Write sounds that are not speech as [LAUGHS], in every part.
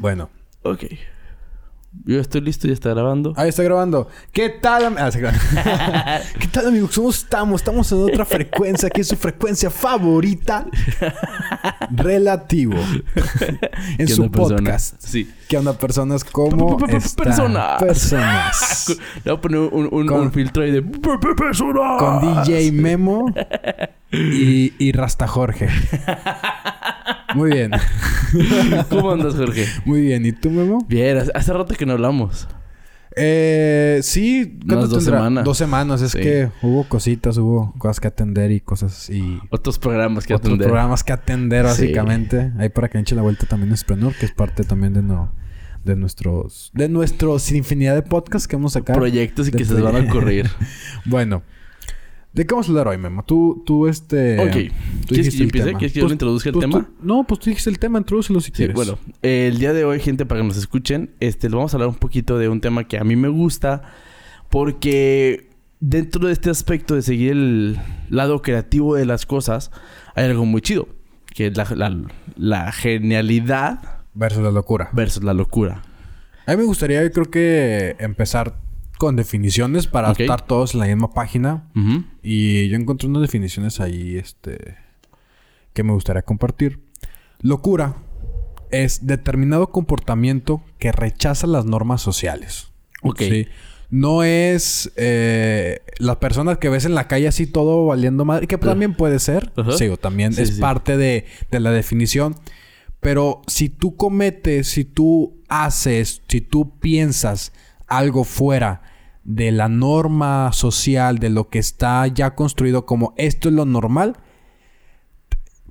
Bueno. Ok. Yo estoy listo, ya está grabando. Ahí está grabando. ¿Qué tal? am- ah, se graba. [LAUGHS] ¿Qué tal, amigos? ¿Cómo estamos? Estamos en otra [LAUGHS] frecuencia. Aquí es su frecuencia favorita. Relativo. [LAUGHS] en ¿Qué su onda, persona? podcast. Sí. ¿Qué onda, personas? ¿Cómo están? personas. Personas. Le voy a poner un, un- Con- un filtro ahí de... "Pe- pe- personas". Con DJ Memo y, y Rasta Jorge. [LAUGHS] Muy bien. [LAUGHS] ¿Cómo andas, Jorge? Muy bien. ¿Y tú, Memo? Bien, hace- rato que no hablamos. Eh, sí. ¿cuánto Unas dos tendrá? semanas. Dos semanas. Es Sí. que hubo cositas, hubo cosas que atender y cosas y... Otros programas que otros atender. programas que atender, Sí. básicamente. Ahí para que eche la vuelta también Esprenor, que es parte también de, no, de nuestros... De nuestros infinidad de podcasts que vamos a sacar. Proyectos y que se van a ocurrir. [LAUGHS] Bueno. ¿De qué vamos a hablar hoy, Memo? Tú, tú, este... ok. tú ¿Quieres que yo empiece? tema. ¿Quieres que yo Pues- le introduzca el pues tema? tú- no, pues tú dijiste el tema. Introdúcelo si Sí, quieres. bueno, eh, el día de hoy, gente, para que nos escuchen, este, les vamos a hablar un poquito de un tema que a mí me gusta, porque dentro de este aspecto de seguir el lado creativo de las cosas, hay algo muy chido, que es la, la- la genialidad Versus la locura. versus la locura. A mí me gustaría, yo creo que empezar con definiciones para estar todos en la misma página. Y yo encontré unas definiciones ahí, este, que me gustaría compartir. Locura es determinado comportamiento que rechaza las normas sociales. Ok. Sí. No es eh, las personas que ves en la calle así todo valiendo madre, que también puede ser. Ajá. Sí, o también Sí, es sí. parte de, de la definición. Pero si tú cometes, si tú haces, si tú piensas algo fuera de la norma social, de lo que está ya construido como esto es lo normal,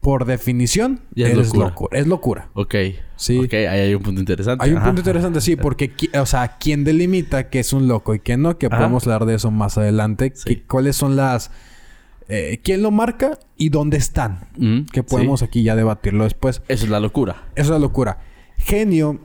por definición, Ya es locura. locura. Es locura. Ok. Sí. Ok, ahí hay un punto interesante. Hay un punto interesante, sí, porque, o sea, ¿quién delimita que es un loco y quién no? Que Ajá. podemos hablar de eso más adelante. Sí. Que- ¿Cuáles son las... eh, ¿Quién lo marca y dónde están? Ujú, Que podemos sí. aquí ya debatirlo después. Eso es la locura. Eso es la locura. Genio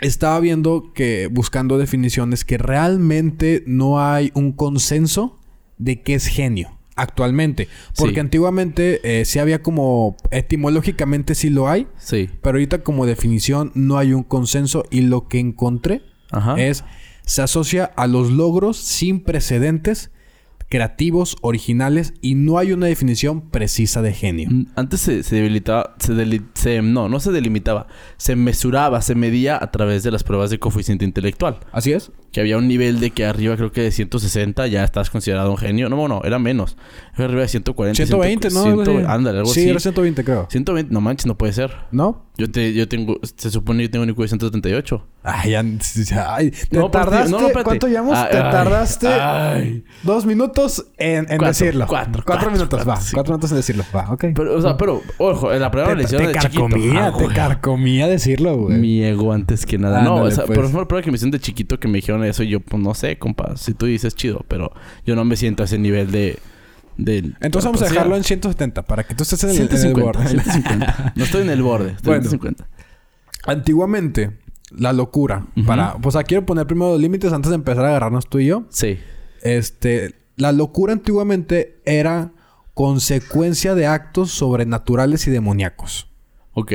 estaba viendo que buscando definiciones que realmente no hay un consenso de qué es genio actualmente, porque Sí. antiguamente eh, sí había como etimológicamente sí lo hay, Sí. pero ahorita como definición no hay un consenso y lo que encontré Ajá. es se asocia a los logros sin precedentes creativos, originales y no hay una definición precisa de genio. Mm, Antes se, se debilitaba, se, deli- se- no, no se delimitaba, se mesuraba, se medía a través de las pruebas de coeficiente intelectual. ¿Así es? Que había un nivel de que arriba creo que de 160 ya estás considerado un genio. No, no, era menos. Era arriba de 140. 120, ¿no? 100, Algo así. ándale, algo sí, así. era 120 creo. 120, no manches, no puede ser. ¿No? Yo te, yo tengo, se supone que yo tengo un IQ de 178. Ay, ya, ya- ay, te No, tardaste. no, no. ¿Cuánto llevamos? Ay, te tardaste ay. dos minutos en, en Cuatro, decirlo. cuatro, cuatro, cuatro, minutos, cuatro, va. sí. Cuatro minutos en decirlo, va, ok. Pero, o sea, pero, ojo, en la primera te, lección te de chiquito. carcomía, Ah, te carcomía decirlo, güey. Mi ego antes que nada. no, Ándale, o sea, pues. por ejemplo, prueba que me hicieron de chiquito que me dijeron eso. y Yo, pues no sé, compa. Si tú dices chido, pero yo no me siento a ese nivel de. Entonces vamos a dejarlo en 170 para que tú estés en el, en el 150, borde. 150. [LAUGHS] No estoy en el borde, estoy Bueno. en 150. Antiguamente, la locura. Ujú. Para, pues aquí quiero poner primero los límites antes de empezar a agarrarnos tú y yo. Sí. Este, la locura antiguamente era consecuencia de actos sobrenaturales y demoníacos. Ok.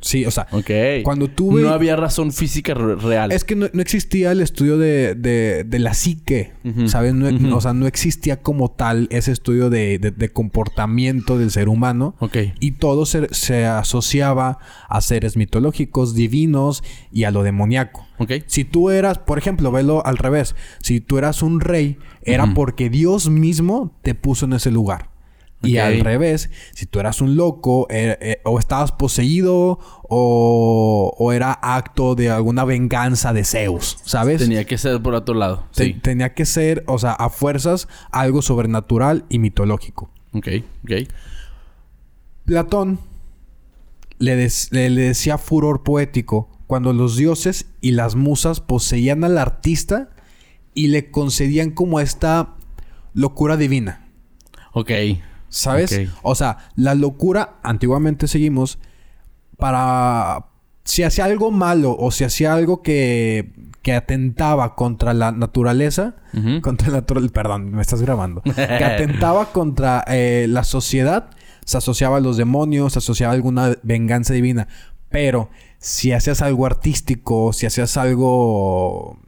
Sí, o sea, Ok. cuando tú ve- No había razón física re- real. Es que no, no existía el estudio de, de, de la psique. ¿sabes? No-. O sea, no existía como tal ese estudio de, de- comportamiento del ser humano. Ok. Y todo se, se asociaba a seres mitológicos, divinos y a lo demoníaco. Ok. Si tú eras, por ejemplo, velo al revés. Si tú eras un rey, era porque Dios mismo te puso en ese lugar. Y al revés, si tú eras un loco, eh, eh, o estabas poseído, o, o era acto de alguna venganza de Zeus, ¿sabes? Tenía que ser por otro lado. Te- Sí. Tenía que ser, o sea, a fuerzas, algo sobrenatural y mitológico. Ok. Ok. Platón le, des- le- le decía furor poético cuando los dioses y las musas poseían al artista y le concedían como esta locura divina. Ok. ¿Sabes? O sea, la locura, antiguamente seguimos, para... Si hacía algo malo o si hacía algo que, que atentaba contra la naturaleza, [LAUGHS] contra la naturaleza, perdón, me estás grabando, que atentaba [LAUGHS] contra eh, la sociedad, se asociaba a los demonios, se asociaba a alguna venganza divina. Pero si hacías algo artístico, si hacías algo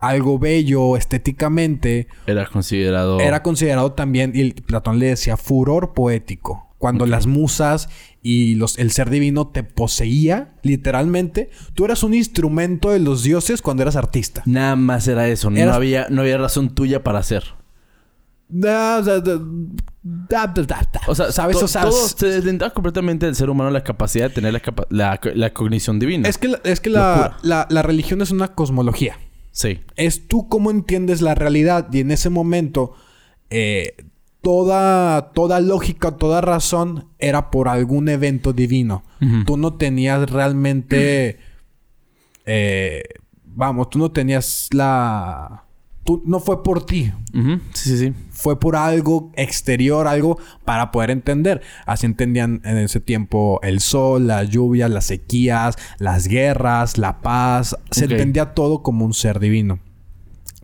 algo bello estéticamente, Era considerado... era considerado también, y Platón le decía, furor poético. Cuando las musas y los, el ser divino te poseía, literalmente, tú eras un instrumento de los dioses cuando eras artista. Nada más era eso. No había, no había razón tuya para hacer. Da. O sea, ¿sabes? O sea, todo se deslindaba completamente del ser humano la capacidad de tener la, capa- la, la cognición divina. es que, la- es que la, la religión es una cosmología. Sí. es tú cómo entiendes la realidad y en ese momento eh, toda, toda lógica, toda razón era por algún evento divino. Tú no tenías realmente, [CLEARS THROAT] eh, vamos, tú no tenías la... Tú, no fue por ti. Sí, sí, sí. fue por algo exterior, algo para poder entender. Así entendían en ese tiempo el sol, la lluvia, las sequías, las guerras, la paz. Se entendía todo como un ser divino.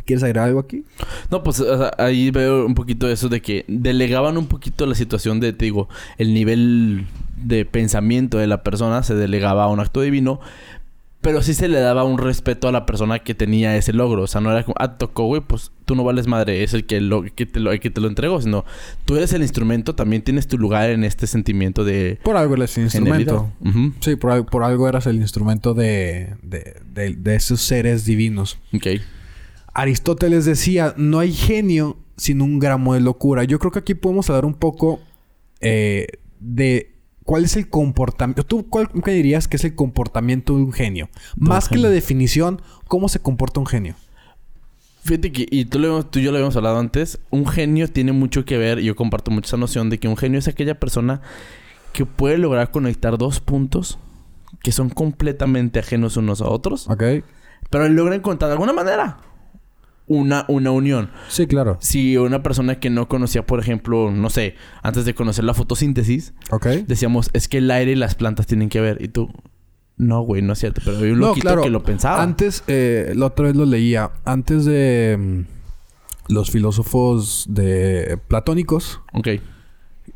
¿Quieres agregar algo aquí? No, pues o sea, ahí veo un poquito eso de que delegaban un poquito la situación de, te digo, el nivel de pensamiento de la persona se delegaba a un acto divino, pero sí se le daba un respeto a la persona que tenía ese logro. O sea, no era como, ah, tocó, güey, pues tú no vales madre, es el que, lo, que, te, lo, que te lo entregó, sino tú eres el instrumento, también tienes tu lugar en este sentimiento de Por algo eres el instrumento. Sí, por, por algo eras el instrumento de, de, de- de esos seres divinos. Ok. Aristóteles decía, no hay genio sin un gramo de locura. Yo creo que aquí podemos hablar un poco eh, de cuál es el comportamiento. ¿Tú cuál qué dirías que es el comportamiento de un genio? Más que la definición, ¿cómo se comporta un genio? Fíjate que, y tú, lo tú y yo lo habíamos hablado antes, un genio tiene mucho que ver, y yo comparto mucho esa noción de que un genio es aquella persona que puede lograr conectar dos puntos que son completamente ajenos unos a otros, ¿Ok? pero logra encontrar de alguna manera una, una unión. Sí, claro. Si una persona que no conocía, por ejemplo, no sé, antes de conocer la fotosíntesis, ¿Ok? decíamos, es que el aire y las plantas tienen que ver, y tú, no, güey, no es cierto, pero hay un No, loquito claro. que lo pensaba. Antes, eh, la otra vez lo leía. Antes de mm, los filósofos de platónicos, Ok.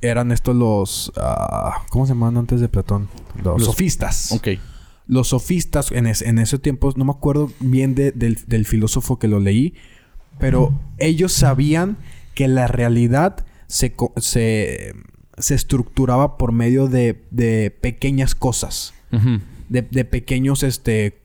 eran estos los... ah, ¿Cómo se llamaban antes de Platón? Los, Los- sofistas. Ok. Los sofistas, en, es- en ese tiempo, no me acuerdo bien de- del, del filósofo que lo leí, pero ellos sabían que la realidad se, co- se, se estructuraba por medio de, de pequeñas cosas, de, de pequeños, este,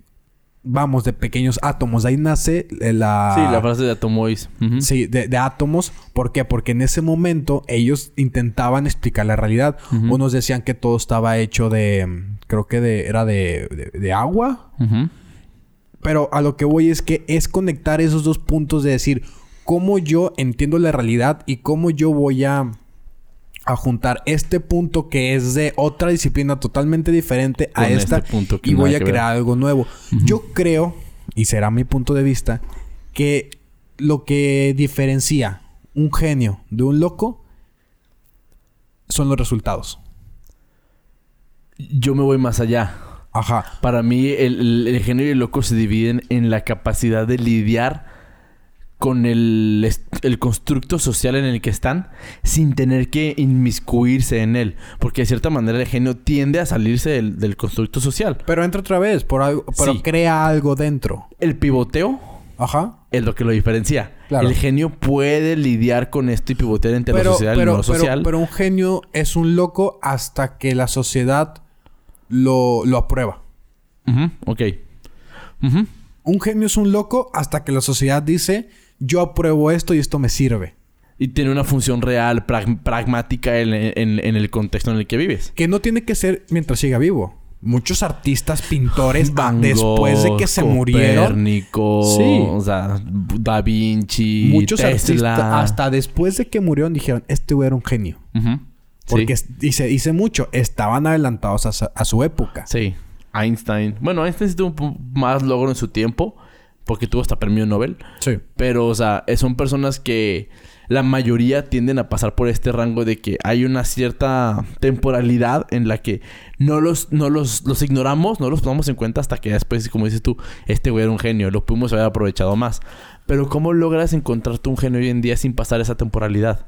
vamos, de pequeños átomos. De ahí nace eh, la... Sí, la frase de Atomois. Sí, de, de átomos. ¿Por qué? Porque en ese momento ellos intentaban explicar la realidad. Unos decían que todo estaba hecho de... Creo que de, era de, de- de agua. Pero a lo que voy es que es conectar esos dos puntos de decir cómo yo entiendo la realidad y cómo yo voy a, a juntar este punto que es de otra disciplina totalmente diferente a Con esta este punto y voy a ver. crear algo nuevo. Yo creo, y será mi punto de vista, que lo que diferencia un genio de un loco son los resultados. Yo me voy más allá. Ajá. Para mí, el, el- el genio y el loco se dividen en la capacidad de lidiar con el, el constructo social en el que están sin tener que inmiscuirse en él. Porque de cierta manera el genio tiende a salirse del, del constructo social. Pero entra otra vez, por algo, pero Sí. crea algo dentro. El pivoteo Ajá. es lo que lo diferencia. Claro. El genio puede lidiar con esto y pivotear entre pero, lo social y pero, lo pero- social. pero un genio es un loco hasta que la sociedad lo, lo aprueba. Ujú, Ok. Un genio es un loco hasta que la sociedad dice yo apruebo esto y esto me sirve. Y tiene una función real, prag- pragmática en, en- en el contexto en el que vives. Que no tiene que ser mientras siga vivo. Muchos artistas, pintores, Van después de que se murieron, Sí. o sea, Da Vinci, muchos artistas, hasta después de que murieron, dijeron, este güey era un genio. Porque sí. dice, dice mucho, estaban adelantados a, su época. Sí. Einstein. Bueno, Einstein sí tuvo más logro en su tiempo. Porque tuvo hasta premio Nobel. Sí. Pero, o sea, son personas que la mayoría tienden a pasar por este rango de que hay una cierta temporalidad en la que no los, no los, los ignoramos, no los tomamos en cuenta hasta que después, como dices tú, este güey era un genio, lo pudimos haber aprovechado más. Pero ¿cómo logras encontrarte un genio hoy en día sin pasar esa temporalidad?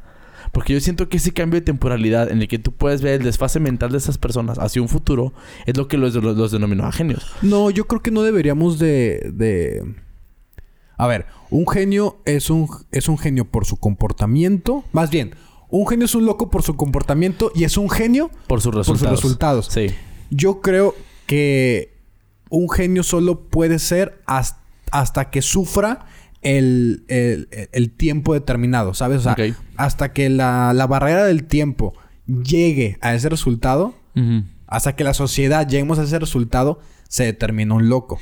Porque yo siento que ese cambio de temporalidad en el que tú puedes ver el desfase mental de esas personas hacia un futuro es lo que los, los, los denominó a genios. No, yo creo que no deberíamos de, de... A ver, un genio es un, es un genio por su comportamiento. Más bien, un genio es un loco por su comportamiento y es un genio Por sus resultados. por sus resultados. Sí. Yo creo que un genio solo puede ser has- hasta que sufra el, el- el tiempo determinado, ¿sabes? O sea, hasta que la, la barrera del tiempo llegue a ese resultado, hasta que la sociedad lleguemos a ese resultado, se determina un loco.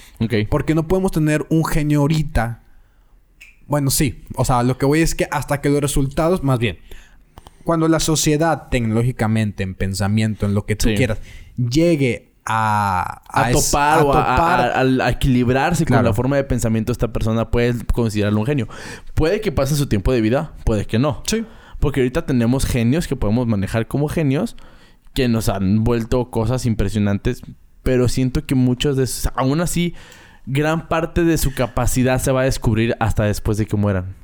Porque no podemos tener un genio ahorita. Bueno, sí. O sea, lo que voy es que hasta que los resultados, más bien, cuando la sociedad tecnológicamente, en pensamiento, en lo que tú Sí. quieras, llegue a, A, es- topar o a, topar- a- a- equilibrarse con Claro. la forma de pensamiento de esta persona, puedes considerarlo un genio. Puede que pase su tiempo de vida, puede que no. Sí. Porque ahorita tenemos genios que podemos manejar como genios que nos han vuelto cosas impresionantes, pero siento que muchos de esos, aún así, gran parte de su capacidad se va a descubrir hasta después de que mueran.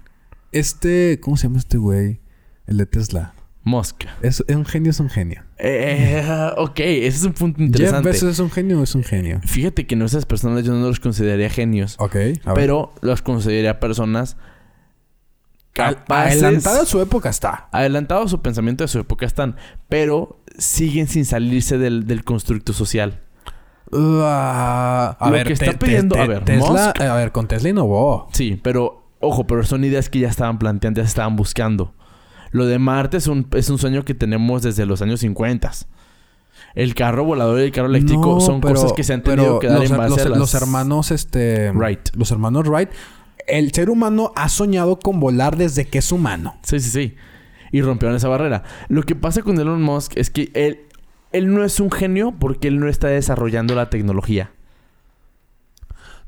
Este, ¿cómo se llama este güey? El de Tesla. Musk. Es, es un genio, es un genio. Eh, [LAUGHS] ok, ese es un punto Jeff interesante. Bezos es un genio o es un genio. Fíjate que no esas personas yo no los consideraría genios, Ok. a ver. pero los consideraría personas capaces... Adelantada a su época está. adelantados a su pensamiento de su época están, pero siguen sin salirse del, del constructo social. Uh, a Lo ver, que está pidiendo- a ver, Tesla, Musk- eh, a ver, con Tesla innovó. Sí, pero ojo, pero son ideas que ya estaban planteando, ya estaban buscando. Lo de Marte es un, es un sueño que tenemos desde los años 50. El carro volador y el carro eléctrico No, son pero- cosas que se han tenido que dar los, en base los- a las... los hermanos, este... Wright. Los hermanos Wright. El ser humano ha soñado con volar desde que es humano. Sí, sí, sí. Y rompieron esa barrera. Lo que pasa con Elon Musk es que él, él no es un genio porque él no está desarrollando la tecnología.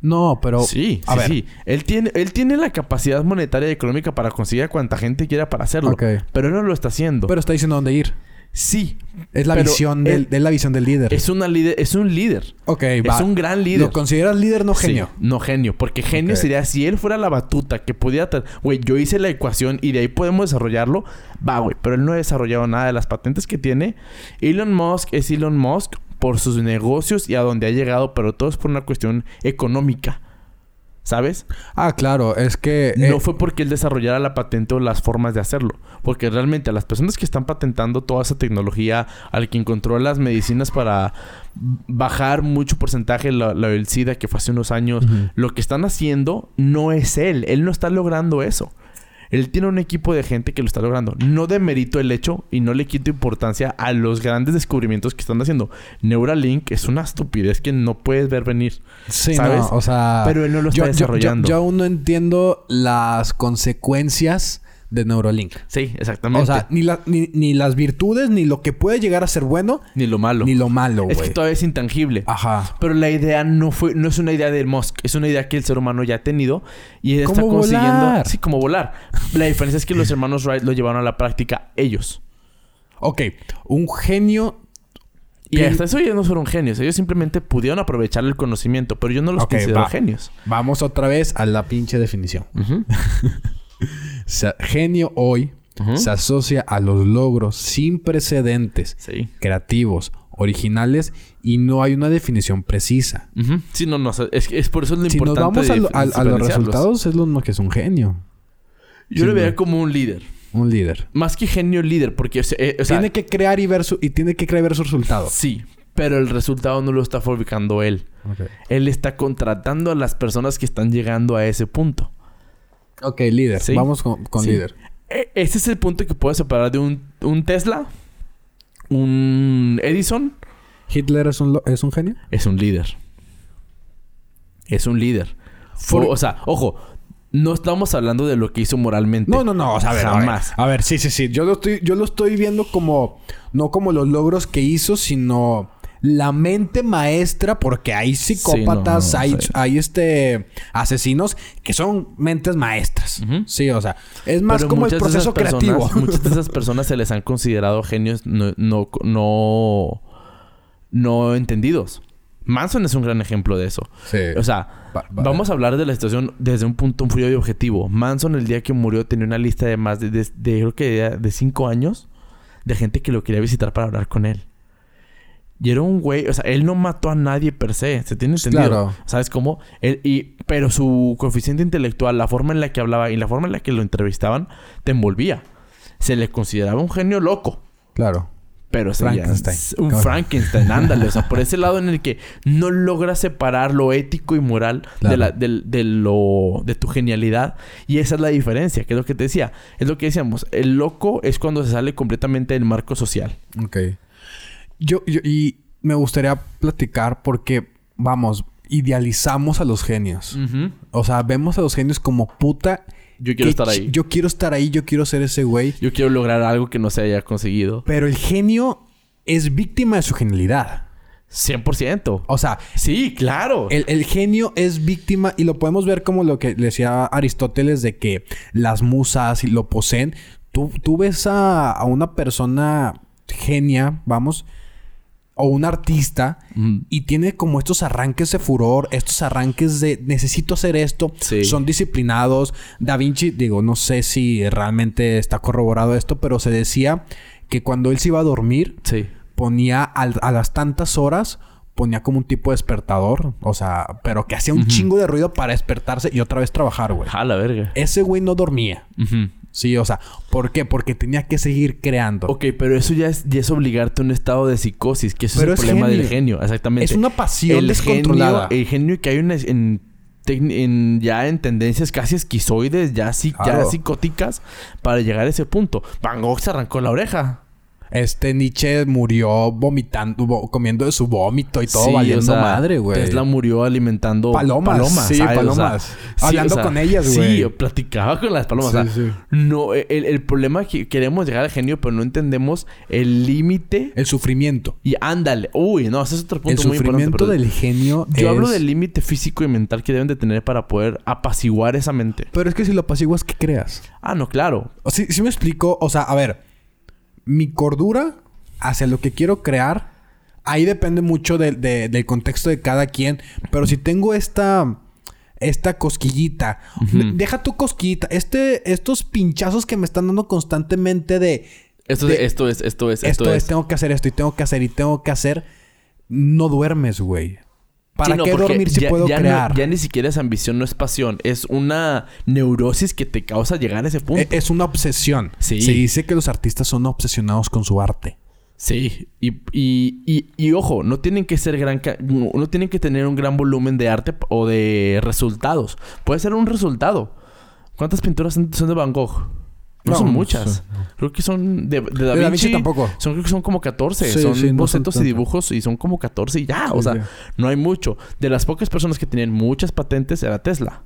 No, pero... sí, a sí, ver. sí. Él tiene, él tiene la capacidad monetaria y económica para conseguir a cuanta gente quiera para hacerlo. Pero él no lo está haciendo. Pero está diciendo dónde ir. Sí. Es la visión del, es la visión del líder. Es, una líder, es un líder. ok, Es va. un gran líder. ¿Lo consideras líder no genio? Sí, no genio. Porque genio sería si él fuera la batuta que pudiera... Güey, yo hice la ecuación y de ahí podemos desarrollarlo. Va, güey. Pero él no ha desarrollado nada de las patentes que tiene. Elon Musk es Elon Musk por sus negocios y a donde ha llegado. Pero todo es por una cuestión económica. ¿Sabes? Ah, claro. Es que... No eh, fue porque él desarrollara la patente o las formas de hacerlo. Porque realmente a las personas que están patentando toda esa tecnología, al que encontró las medicinas para bajar mucho porcentaje la, la del SIDA que fue hace unos años, lo que están haciendo no es él. Él no está logrando eso. Él tiene un equipo de gente que lo está logrando. No demerito el hecho y no le quito importancia a los grandes descubrimientos que están haciendo. Neuralink es una estupidez que no puedes ver venir. Sí, ¿sabes? no, o sea... Pero él no lo está yo, yo- desarrollando. Yo, yo aún no entiendo las consecuencias de Neuralink. Sí, exactamente. O sea, ni, la- ni, ni las virtudes, ni lo que puede llegar a ser bueno, ni lo malo. ni lo malo, Es que güey. todavía es intangible. Ajá. Pero la idea no fue, no es una idea de Musk, es una idea que el ser humano ya ha tenido y está ¿Cómo consiguiendo. volar? Sí, como volar. La diferencia es que los hermanos Wright lo llevaron a la práctica ellos. Ok. Un genio... Y Bien. hasta eso ellos no fueron genios. Ellos simplemente pudieron aprovechar el conocimiento, pero yo no los considero va. genios. Vamos otra vez a la pinche definición. [LAUGHS] [LAUGHS] Se- genio hoy se asocia a los logros sin precedentes, Sí. creativos, originales y no hay una definición precisa. Sí, no, es, es por eso es lo Si nos importante. vamos a, de lo- a- a los resultados, es lo que es un genio. Yo lo Sí, vería no. como un líder. Un líder. Más que genio líder, porque o sea, eh, o sea, tiene que crear y ver su, y tiene que crear su resultado. sí, pero el resultado no lo está fabricando él. Él está contratando a las personas que están llegando a ese punto. Ok, líder. Sí. Vamos con, con Sí. líder. E- Ese es el punto que puede separar de un, un Tesla, un Edison. ¿Hitler es un, es un genio? Es un líder. Es un líder. O, o sea, ojo, no estamos hablando de lo que hizo moralmente. No, no, no. O sea, a ver, a ver. Jamás. A ver, sí, sí, sí. Yo lo estoy, yo lo estoy viendo como... No como los logros que hizo, sino... La mente maestra, porque hay psicópatas, Sí, no, no, hay, sí. hay este asesinos que son mentes maestras. Sí, o sea, es más Pero como el proceso personas- creativo. [LAUGHS] muchas de esas [LAUGHS] personas se les han considerado genios no, no, no, no entendidos. Manson es un gran ejemplo de eso. Sí. O sea, Va- va- vamos a hablar de la situación desde un punto frío y objetivo. Manson el día que murió tenía una lista de más de, de, de- creo que de, de cinco años de gente que lo quería visitar para hablar con él. Y era un güey, o sea, él no mató a nadie per se, ¿se tiene entendido? Claro. ¿Sabes cómo? Él, y, pero su coeficiente intelectual, la forma en la que hablaba y la forma en la que lo entrevistaban, te envolvía. Se le consideraba un genio loco. Claro. Pero Frankenstein. un. Frankenstein, ándale. O sea, por ese [LAUGHS] lado en el que no logras separar lo ético y moral de, la, del- de lo, de tu genialidad. Y esa es la diferencia, que es lo que te decía. Es lo que decíamos. El loco es cuando se sale completamente del marco social. Ok. Yo, yo, y me gustaría platicar porque, vamos, idealizamos a los genios. O sea, vemos a los genios como puta. Yo quiero estar ahí. Yo... Yo quiero estar ahí, yo quiero ser ese güey. quiero lograr algo que no se haya conseguido. Pero el genio es víctima de su genialidad. 100%. O sea, Sí, claro. el, el genio es víctima y lo podemos ver como lo que decía Aristóteles de que las musas lo poseen. Tú, tú ves a, a una persona genia, vamos, o un artista Mm. y tiene como estos arranques de furor, estos arranques de necesito hacer esto, Sí. son disciplinados. Da Vinci, digo, no sé si realmente está corroborado esto, pero se decía que cuando él se iba a dormir, Sí. ponía al- a las tantas horas, ponía como un tipo de despertador, o sea, pero que hacía un chingo de ruido para despertarse y otra vez trabajar, güey. A la verga. Ese güey no dormía. Sí, o sea, ¿por qué? Porque tenía que seguir creando. Ok, pero eso ya es, ya es obligarte a un estado de psicosis, que eso Pero es es el problema genio. del genio, exactamente. Es una pasión el descontrolada. Genio, el genio que hay una, en, en- ya en tendencias casi esquizoides, ya, ya psicóticas, para llegar a ese punto. Van Gogh se arrancó la oreja. Este Nietzsche murió vomitando, vo- comiendo de su vómito y todo Sí, valiendo o sea, madre, güey. Tesla murió alimentando Palomas, sí, ¿sabes? O sea, palomas. Hablando con ellas, Sí, güey. platicaba con las palomas. Sí, o sea, sí. No, el, el problema es que queremos llegar al genio, pero no entendemos el límite. El sufrimiento. Y ándale. Uy, no, ese es otro El punto muy importante. sufrimiento pero- del genio Yo hablo del límite físico y mental que deben de tener para poder apaciguar esa mente. Pero es que si lo apaciguas, ¿qué creas? Ah, no, claro. O sí, sí me explico. O sea, a ver. Mi cordura hacia lo que quiero crear. Ahí depende mucho de- de- del contexto de cada quien. Pero si tengo esta... Esta cosquillita. Deja tu cosquillita. Este... Estos pinchazos que me están dando constantemente de... Esto, de- esto es, esto es, esto, esto, es, es. tengo que hacer esto y tengo que hacer y tengo que hacer. No duermes, güey. ¿Para Sí, no, qué dormir si ya- puedo ya no- ya ni siquiera es ambición, no es pasión. Es una neurosis que te causa llegar a ese punto. E- Es una obsesión. Sí. Se dice que los artistas son obsesionados con su arte. Sí, y, y, y, y ojo, no tienen que ser gran no tienen que tener un gran volumen de arte o de resultados. Puede ser un resultado. ¿Cuántas pinturas son de Van Gogh? No, No, son muchas. Creo que son de, de Da De Da Vinci. Vinci tampoco. Son, creo que son como 14. Sí, son sí, no son bocetos y dibujos y son como 14 y ya. Sí, o sea, no hay mucho. De las pocas personas que tenían muchas patentes era Tesla.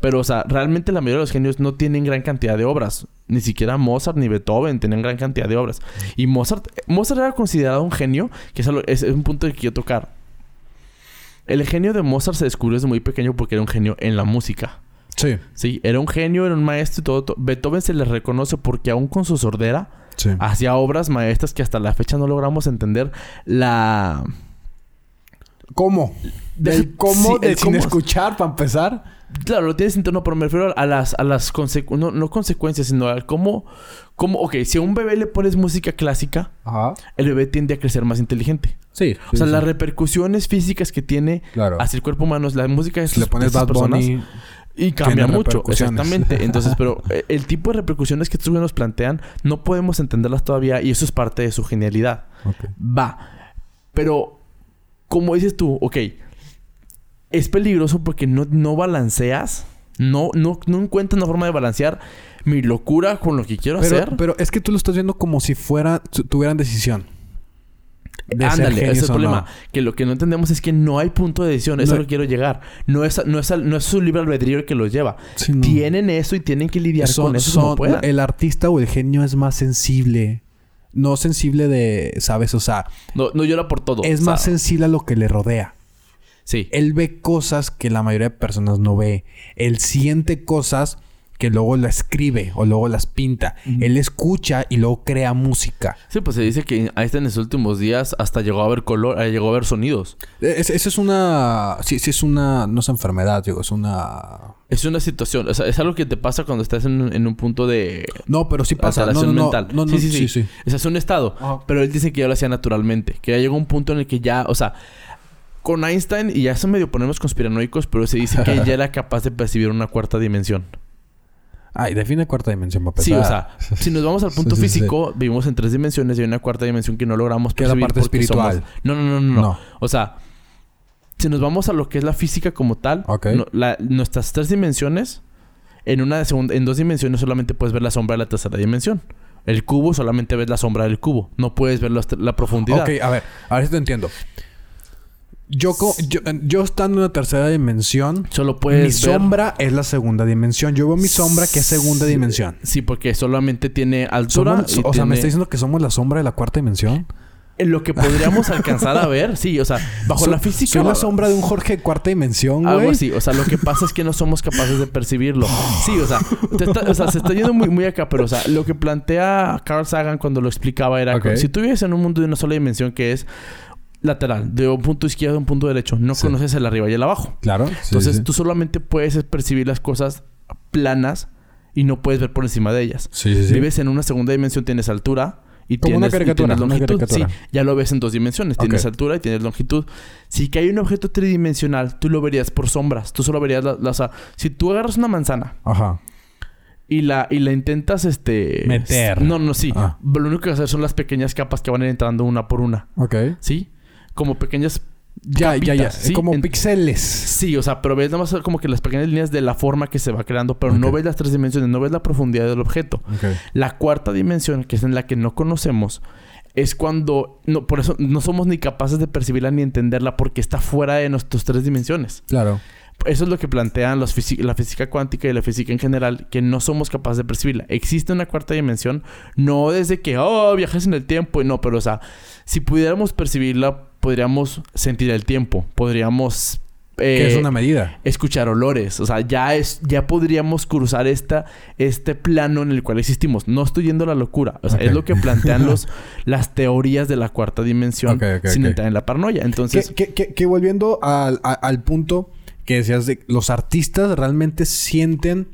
Pero, o sea, realmente la mayoría de los genios no tienen gran cantidad de obras. Ni siquiera Mozart ni Beethoven tenían gran cantidad de obras. Y Mozart... Mozart era considerado un genio, que es, algo- es- es un punto que quiero tocar. El genio de Mozart se descubrió desde muy pequeño porque era un genio en la música. Sí. Sí, era un genio, era un maestro y todo. to- Beethoven se le reconoce porque aún con su sordera Sí. hacía obras maestras que hasta la fecha no logramos entender la... ¿Cómo? De- Del cómo, sí, de sin cómo- escuchar para empezar. Claro, lo tienes interno, pero me refiero a las, a las consecu- no, no consecuencias, sino a cómo, cómo... Ok, si a un bebé le pones música clásica, Ajá. el bebé tiende a crecer más inteligente. Sí. o sea, las repercusiones físicas que tiene Claro. hacia el cuerpo humano, la música de Si le pones Bad personas, Bunny... Y cambia mucho, exactamente. [LAUGHS] Entonces, pero eh, el tipo de repercusiones que estos nos plantean, no podemos entenderlas todavía y eso es parte de su genialidad. Va. Pero, como dices tú, ok, es peligroso porque no, no balanceas, no, no, no encuentras una forma de balancear mi locura con lo que quiero Pero, hacer. pero es que tú lo estás viendo como si fuera... tu- tuvieran decisión. De Ándale, ese es el problema. no. Que lo que no entendemos es que no hay punto de decisión. Eso No- lo que quiero llegar. No es, no, es, no es su libre albedrío el que los lleva. Sí, no. Tienen eso y tienen que lidiar Son- con eso son- como puedan. el artista o el genio es más sensible. No sensible de, ¿sabes? O sea, No, no llora por todo. es o sea, más sensible a lo que le rodea. Sí. Él ve cosas que la mayoría de personas no ve. Él siente cosas que luego la escribe o luego las pinta. Él escucha y luego crea música. Sí, pues se dice que Einstein en sus últimos días hasta llegó a ver color, eh, llegó a ver sonidos. Esa es una... Sí, sí es una... No es enfermedad, digo. Es una... Es una situación. O sea, es algo que te pasa cuando estás en, en un punto de... No, pero sí pasa. No, no, mental. No, no, sí, sí, sí, Ese es un estado. Pero él dice que ya lo hacía naturalmente. Que ya llegó un punto en el que ya... O sea con Einstein, y ya se medio ponemos conspiranoicos, pero se dice que ya era capaz de percibir una cuarta dimensión. Ay, define cuarta dimensión, papá. Sí, o sea, [LAUGHS] si nos vamos al punto físico, vivimos en tres dimensiones y hay una cuarta dimensión que no logramos percibir. Que es la parte espiritual. No, no, no, no, no, O sea, si nos vamos a lo que es la física como tal, nuestras tres dimensiones, en una segunda, en dos dimensiones solamente puedes ver la sombra de la tercera dimensión. El cubo solamente ves la sombra del cubo. No puedes ver la, la profundidad. Ok, a ver, a ver si te entiendo. Yo, yo, estando en una tercera dimensión, solo puedes mi sombra es la segunda dimensión. Yo veo mi sombra que es segunda dimensión. Sí, porque solamente tiene altura. o sea, me está diciendo que somos la sombra de la cuarta dimensión. En lo que podríamos [LAUGHS] alcanzar a ver, sí, o sea, bajo la física. Soy la sombra de un Jorge de cuarta dimensión, güey. Algo así, o sea, lo que pasa es que no somos capaces de percibirlo. [GASPS] Sí, o sea, o sea se está yendo muy, muy acá, pero o sea, lo que plantea Carl Sagan cuando lo explicaba era que si tú vives en un mundo de una sola dimensión que es lateral, de un punto izquierdo a un punto derecho. No conoces el arriba y el abajo. Claro. Entonces tú solamente puedes percibir las cosas planas y no puedes ver por encima de ellas. Vives en una segunda dimensión, tienes altura y tienes, una caricatura, longitud. Sí, ya lo ves en dos dimensiones. Tienes altura y tienes longitud. Si que hay un objeto tridimensional, tú lo verías por sombras. Tú solo verías la, o sea, si tú agarras una manzana. Ajá. Y la, y la intentas, este... Meter. No, no, sí. Ah. Lo único que hacer son las pequeñas capas que van entrando una por una. Ok. ¿Sí? Como pequeñas ya, ya, ya. Como píxeles. Sí, o sea, pero ves nada más como que las pequeñas líneas de la forma que se va creando, pero no ves las tres dimensiones, no ves la profundidad del objeto. La cuarta dimensión, que es en la que no conocemos, es cuando no, por eso no somos ni capaces de percibirla ni entenderla porque está fuera de nuestras tres dimensiones. Claro. Eso es lo que plantean los la física cuántica y la física en general, que no somos capaces de percibirla. Existe una cuarta dimensión, no desde que, oh, viajes en el tiempo, y no, pero o sea, si pudiéramos percibirla, podríamos sentir el tiempo, podríamos ¿Qué es una medida? Escuchar olores. O sea, ya es, ya podríamos cruzar esta, este plano en el cual existimos. No estoy yendo a la locura. O sea, es lo que plantean los, [LAUGHS] las teorías de la cuarta dimensión sin entrar en la paranoia. Entonces. Que, volviendo al, al, punto que decías de los artistas realmente sienten.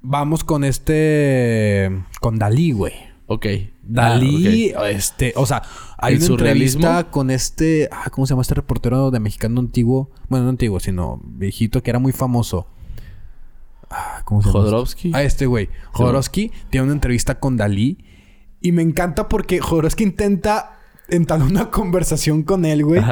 Vamos con este. con Dalí, güey. Ok. Dalí, ah, este, o sea, hay una entrevista con este, ah, ¿cómo se llama este reportero de mexicano antiguo? Bueno, no antiguo, sino viejito que era muy famoso. Ah, ¿Cómo se llama? Jodorowsky. Ah, este güey. Jodorowsky tiene una entrevista con Dalí y me encanta porque Jodorowsky intenta entablar una conversación con él, güey.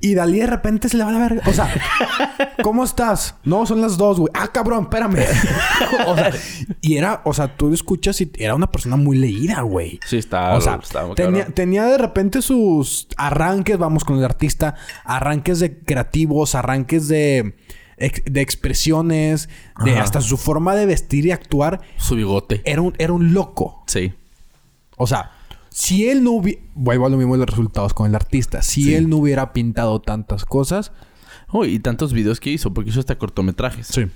Y Dalí de repente se le va a la verga. O sea, [LAUGHS] ¿cómo estás? No, son las dos, güey. Ah, cabrón, espérame. [LAUGHS] o sea, y era, o sea, tú escuchas y era una persona muy leída, güey. Sí, está. O sea, tenía, tenía, de repente sus arranques, vamos con el artista, arranques de creativos, arranques de, de expresiones, de hasta su forma de vestir y actuar. Su bigote. Era un, era un loco. Sí. O sea, si él no hubiera... Vuelvo a lo mismo de los resultados con el artista. Si él no hubiera pintado tantas cosas... Oh, y tantos videos que hizo, porque hizo hasta cortometrajes. Sí.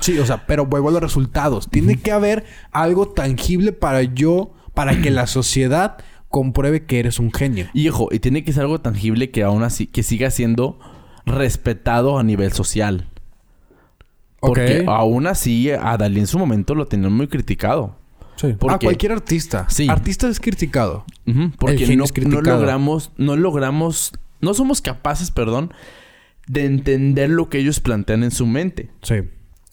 Sí, o sea, pero vuelvo a los resultados. Tiene que haber algo tangible para yo, para que la sociedad compruebe que eres un genio. Y ojo, y tiene que ser algo tangible que aún así, que siga siendo respetado a nivel social. Porque aún así, a Dalí en su momento lo tenían muy criticado. Sí. a cualquier artista. Sí. Artista es criticado. Porque no, no, logramos, no logramos, no somos capaces, perdón, de entender lo que ellos plantean en su mente. Sí.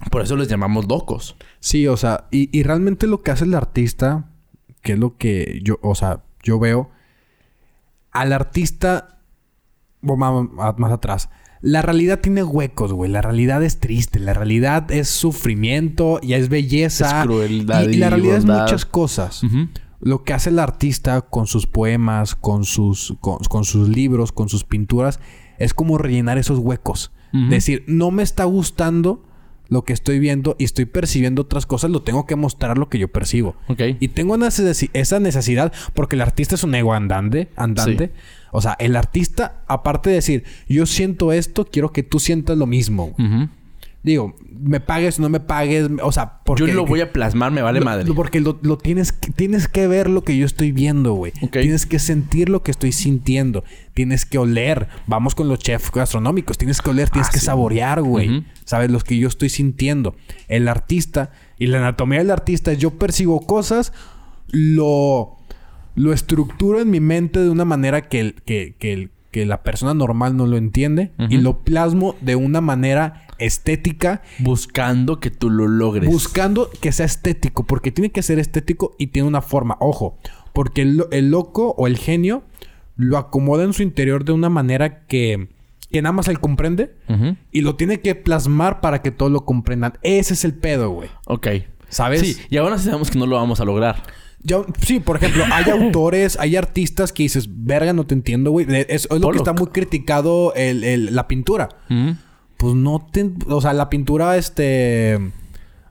Por eso les llamamos locos. Sí, o sea, y, realmente lo que hace el artista, que es lo que yo, o sea, yo veo, al artista, más, más atrás, la realidad tiene huecos, güey. La realidad es triste. La realidad es sufrimiento y es belleza. Es crueldad. Y, la realidad es muchas cosas. Lo que hace el artista con sus poemas, con sus, con, sus libros, con sus pinturas, es como rellenar esos huecos. Decir, no me está gustando lo que estoy viendo y estoy percibiendo otras cosas, lo tengo que mostrar lo que yo percibo. Y tengo esa necesidad porque el artista es un ego andante, andante. O sea, el artista, aparte de decir, yo siento esto, quiero que tú sientas lo mismo. Digo, me pagues o no me pagues, o sea, porque... Yo lo voy a plasmar, me vale lo- madre. Porque lo, lo tienes, que- tienes que ver lo que yo estoy viendo, güey. Tienes que sentir lo que estoy sintiendo. Tienes que oler. Vamos con los chefs gastronómicos. Tienes que oler, tienes Ah, que sí. saborear, güey. ¿Sabes? Lo que yo estoy sintiendo. El artista y la anatomía del artista es yo percibo cosas, lo, lo estructuro en mi mente de una manera que, el- que, que, el- que la persona normal no lo entiende y lo plasmo de una manera estética Buscando que tú lo logres. Buscando que sea estético, porque tiene que ser estético y tiene una forma. Ojo, porque el, el loco o el genio lo acomoda en su interior de una manera que, que nada más él comprende y lo tiene que plasmar para que todos lo comprendan. Ese es el pedo, güey. Ok. ¿Sabes? Sí, y ahora sabemos que no lo vamos a lograr. Yo, sí, por ejemplo, hay [LAUGHS] autores, hay artistas que dices, verga, no te entiendo, güey. Es, es lo que está muy criticado el- el- la pintura. Ujú. Pues no te... O sea, la pintura, este...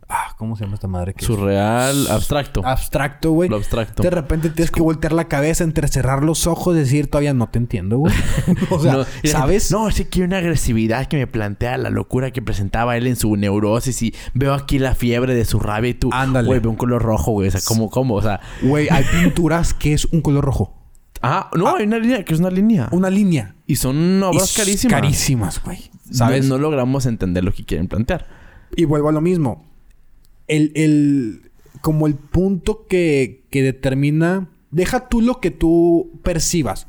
Ah, ¿cómo se llama esta madre? que es? Surreal, abstracto. abstracto, güey. Lo abstracto. De repente tienes que voltear la cabeza, entrecerrar los ojos, decir, todavía no te entiendo, güey. [LAUGHS] o sea, No, ¿sabes? No, sí que hay una agresividad que me plantea la locura que presentaba él en su neurosis y veo aquí la fiebre de su rabia y tú, Ándale. güey, veo un color rojo, güey, o sea, ¿cómo, cómo? O sea, Güey, hay [LAUGHS] pinturas que es un color rojo. ah, no, hay una línea que es una línea. Una línea. Y son obras Y carísimas. Carísimas, güey. ¿Sabes? No, no logramos entender lo que quieren plantear. Y vuelvo a lo mismo. El, el... Como el punto que, que determina... Deja tú lo que tú percibas.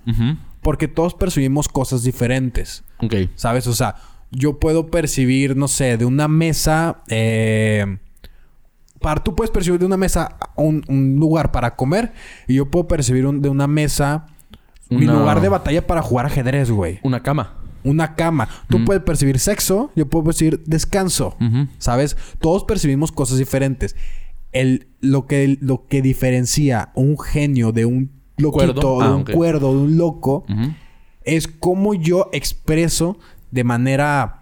Porque todos percibimos cosas diferentes. Ok. ¿Sabes? O sea, yo puedo percibir, no sé, de una mesa. Eh, para, tú puedes percibir de una mesa un, un lugar para comer. Y yo puedo percibir un- de una mesa mi Una- lugar de batalla para jugar ajedrez, güey. Una cama. Una cama. Tú puedes percibir sexo, yo puedo percibir descanso. ¿Sabes? Todos percibimos cosas diferentes. El, lo, que, lo que diferencia un genio de un loquito, Cuerdo. de Ah, un cuerdo, de un loco, es cómo yo expreso de manera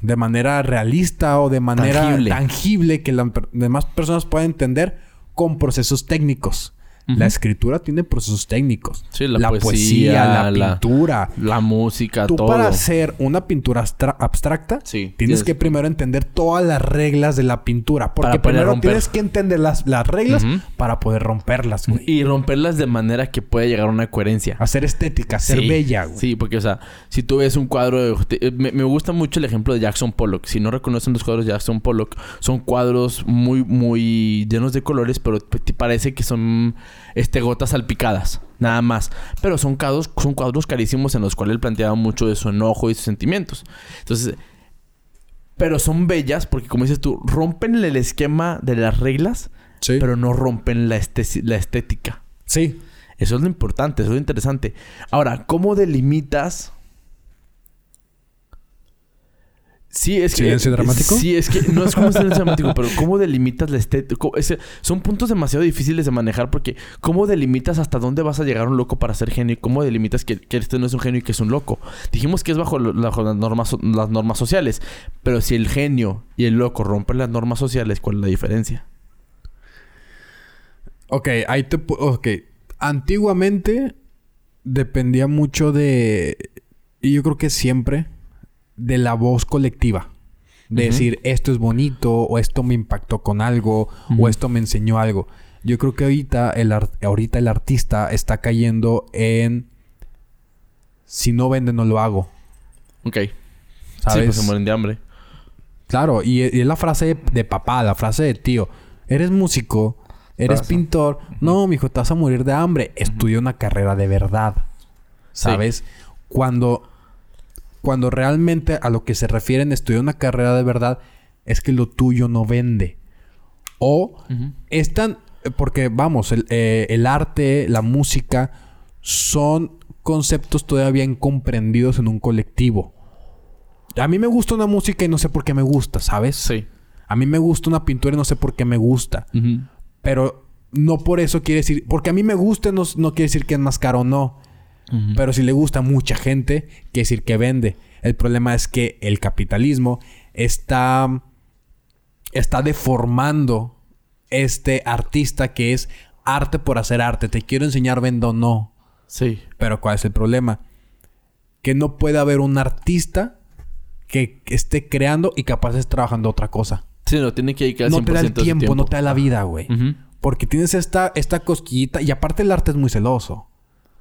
de manera realista o de manera Tangible. tangible, que las demás personas puedan entender con procesos técnicos. La escritura tiene procesos técnicos. Sí, la poesía, la, la- pintura. La música, Tú todo. para hacer una pintura abstra- abstracta, Sí, tienes tienes- que primero entender todas las reglas de la pintura. Porque primero romper. tienes que entender las, las reglas para poder romperlas, güey. Y romperlas de manera que pueda llegar a una coherencia. Hacer estética, ser Sí, bella, güey. Sí, porque, o sea, si tú ves un cuadro de... te- Me, me gusta mucho el ejemplo de Jackson Pollock. Si no reconocen los cuadros de Jackson Pollock, son cuadros muy, muy llenos de colores, pero te parece que son este, gotas salpicadas. Nada más. Pero son cuadros, son cuadros carísimos en los cuales él planteaba mucho de su enojo y sus sentimientos. Entonces... Pero son bellas porque, como dices tú, rompen el esquema de las reglas, Sí. pero no rompen la, estesi- la estética. Sí. Eso es lo importante, eso es lo interesante. Ahora, ¿cómo delimitas? Sí, es que... ¿Silencio dramático? Sí, es que... No es como silencio [LAUGHS] dramático, pero ¿cómo delimitas la estética? Son puntos demasiado difíciles de manejar porque ¿cómo delimitas hasta dónde vas a llegar un loco para ser genio? ¿Y cómo delimitas que, que este no es un genio y que es un loco? Dijimos que es bajo, lo- bajo las, normas, las normas sociales. Pero si el genio y el loco rompen las normas sociales, ¿cuál es la diferencia? Ok, ahí te... Ok. Antiguamente dependía mucho de... Y yo creo que siempre de la voz colectiva. De decir, esto es bonito, o esto me impactó con algo, o esto me enseñó algo. Yo creo que ahorita el, ahorita el artista está cayendo en... Si no vende, no lo hago. Ok. Sí, ¿Sabes? pues se mueren de hambre. Claro, y, y es la frase de, de papá, la frase de tío. Eres músico, eres pintor. No, mijo, te vas a morir de hambre. Estudia una carrera de verdad. Sí. ¿Sabes? Cuando, cuando realmente a lo que se refieren estudiar una carrera de verdad, es que lo tuyo no vende. O es tan... Porque, vamos, el, eh, el arte, la música, son conceptos todavía incomprendidos en un colectivo. A mí me gusta una música y no sé por qué me gusta, ¿sabes? Sí. A mí me gusta una pintura y no sé por qué me gusta. Pero no por eso quiere decir... Porque a mí me gusta no, no quiere decir que es más caro o no. Pero si le gusta a mucha gente, quiere decir que vende. El problema es que el capitalismo está... Está deformando este artista que es arte por hacer arte. Te quiero enseñar, vendo o no. Sí. Pero ¿cuál es el problema? Que no puede haber un artista que esté creando y capaz esté trabajando otra cosa. Sí, no, tiene que dedicar No te da el 100% de su tiempo, no te da la vida, güey. Porque tienes esta, esta cosquillita y aparte el arte es muy celoso.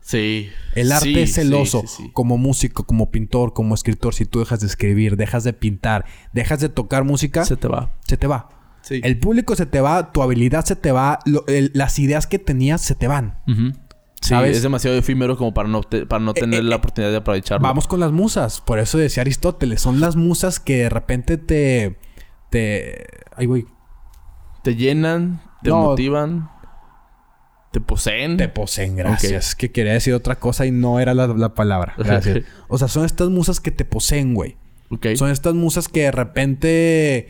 Sí. El arte Sí, es celoso. sí, sí, sí. Como músico, como pintor, como escritor. Si tú dejas de escribir, dejas de pintar, dejas de tocar música, Se se, te va. te va. Sí. El público se te va, tu habilidad se te va, lo- el- las ideas que tenías se te van. Sí, ¿Sabes? es demasiado efímero como para no, te- para no tener eh, la eh, oportunidad de aprovecharlo. Vamos con las musas. Por eso decía Aristóteles. Son las musas que de repente te... Te... Ay, güey. Te llenan, te No. motivan, te poseen. Te poseen, gracias. Que quería decir otra cosa y no era la, la palabra. [LAUGHS] Gracias. o sea, son estas musas que te poseen, güey. Ok. Son estas musas que de repente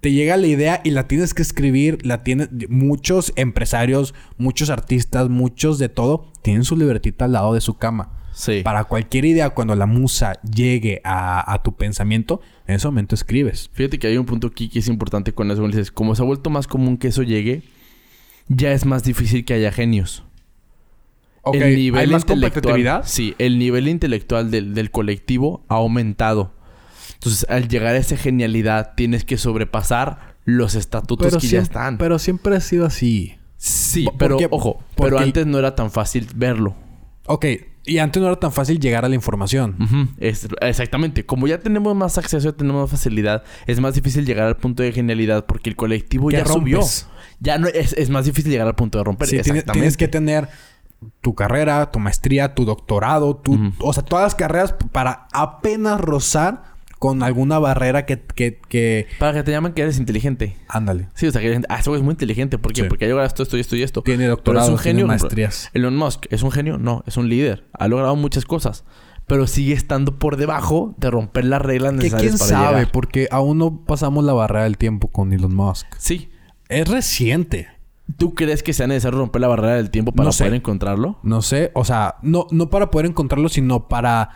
te llega la idea y la tienes que escribir. La tienes... Muchos empresarios, muchos artistas, muchos de todo... Tienen su libretita al lado de su cama. Sí. Para cualquier idea, cuando la musa llegue a, a tu pensamiento... En ese momento escribes. Fíjate que hay un punto aquí que es importante con eso. Como se ha vuelto más común que eso llegue, ya es más difícil que haya genios. Ok, el nivel ¿Hay más intelectual- competitividad? Sí, el nivel intelectual del, del colectivo ha aumentado. Entonces, al llegar a esa genialidad, tienes que sobrepasar los estatutos que ya siempre, están. pero siempre ha sido así. sí, ¿por pero qué? ojo, pero antes no era tan fácil verlo. Ok, y antes no era tan fácil llegar a la información. Es- exactamente. Como ya tenemos más acceso, ya tenemos más facilidad, es más difícil llegar al punto de genialidad porque el colectivo ya subió. rompes. Ya no es, es más difícil llegar al punto de romper. Sí, tienes, Exactamente. tienes que tener tu carrera, tu maestría, tu doctorado, tu, o sea, todas las carreras para apenas rozar con alguna barrera que, que, que... Para que te llamen que eres inteligente. Ándale. Sí, o sea, que ah, ese güey es muy inteligente. ¿Por qué? Sí. Porque ha llegado a esto, esto y esto y esto. Tiene Pero doctorado, es un tiene genio. maestrías. Elon Musk, ¿es un genio? No, es un líder. Ha logrado muchas cosas. Pero sigue estando por debajo de romper las reglas necesarias quién para sabe, llegar. porque aún no pasamos la barrera del tiempo con Elon Musk. Sí. Es reciente. ¿Tú crees que sea necesario romper la barrera del tiempo para No sé. poder encontrarlo? No sé, o sea, no, no para poder encontrarlo, sino para,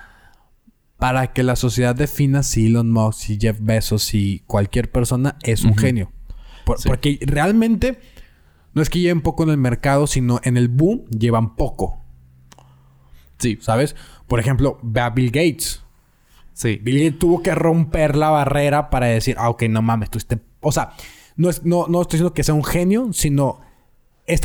para que la sociedad defina si Elon Musk, si Jeff Bezos, si cualquier persona es un genio. Por- Sí. Porque realmente no es que lleven poco en el mercado, sino en el boom llevan poco, Sí. ¿sabes? Por ejemplo, ve a Bill Gates. Sí. Bill Gates tuvo que romper la barrera para decir, ah, ok, no mames, tú este... O sea, no, es, no, no estoy diciendo que sea un genio, sino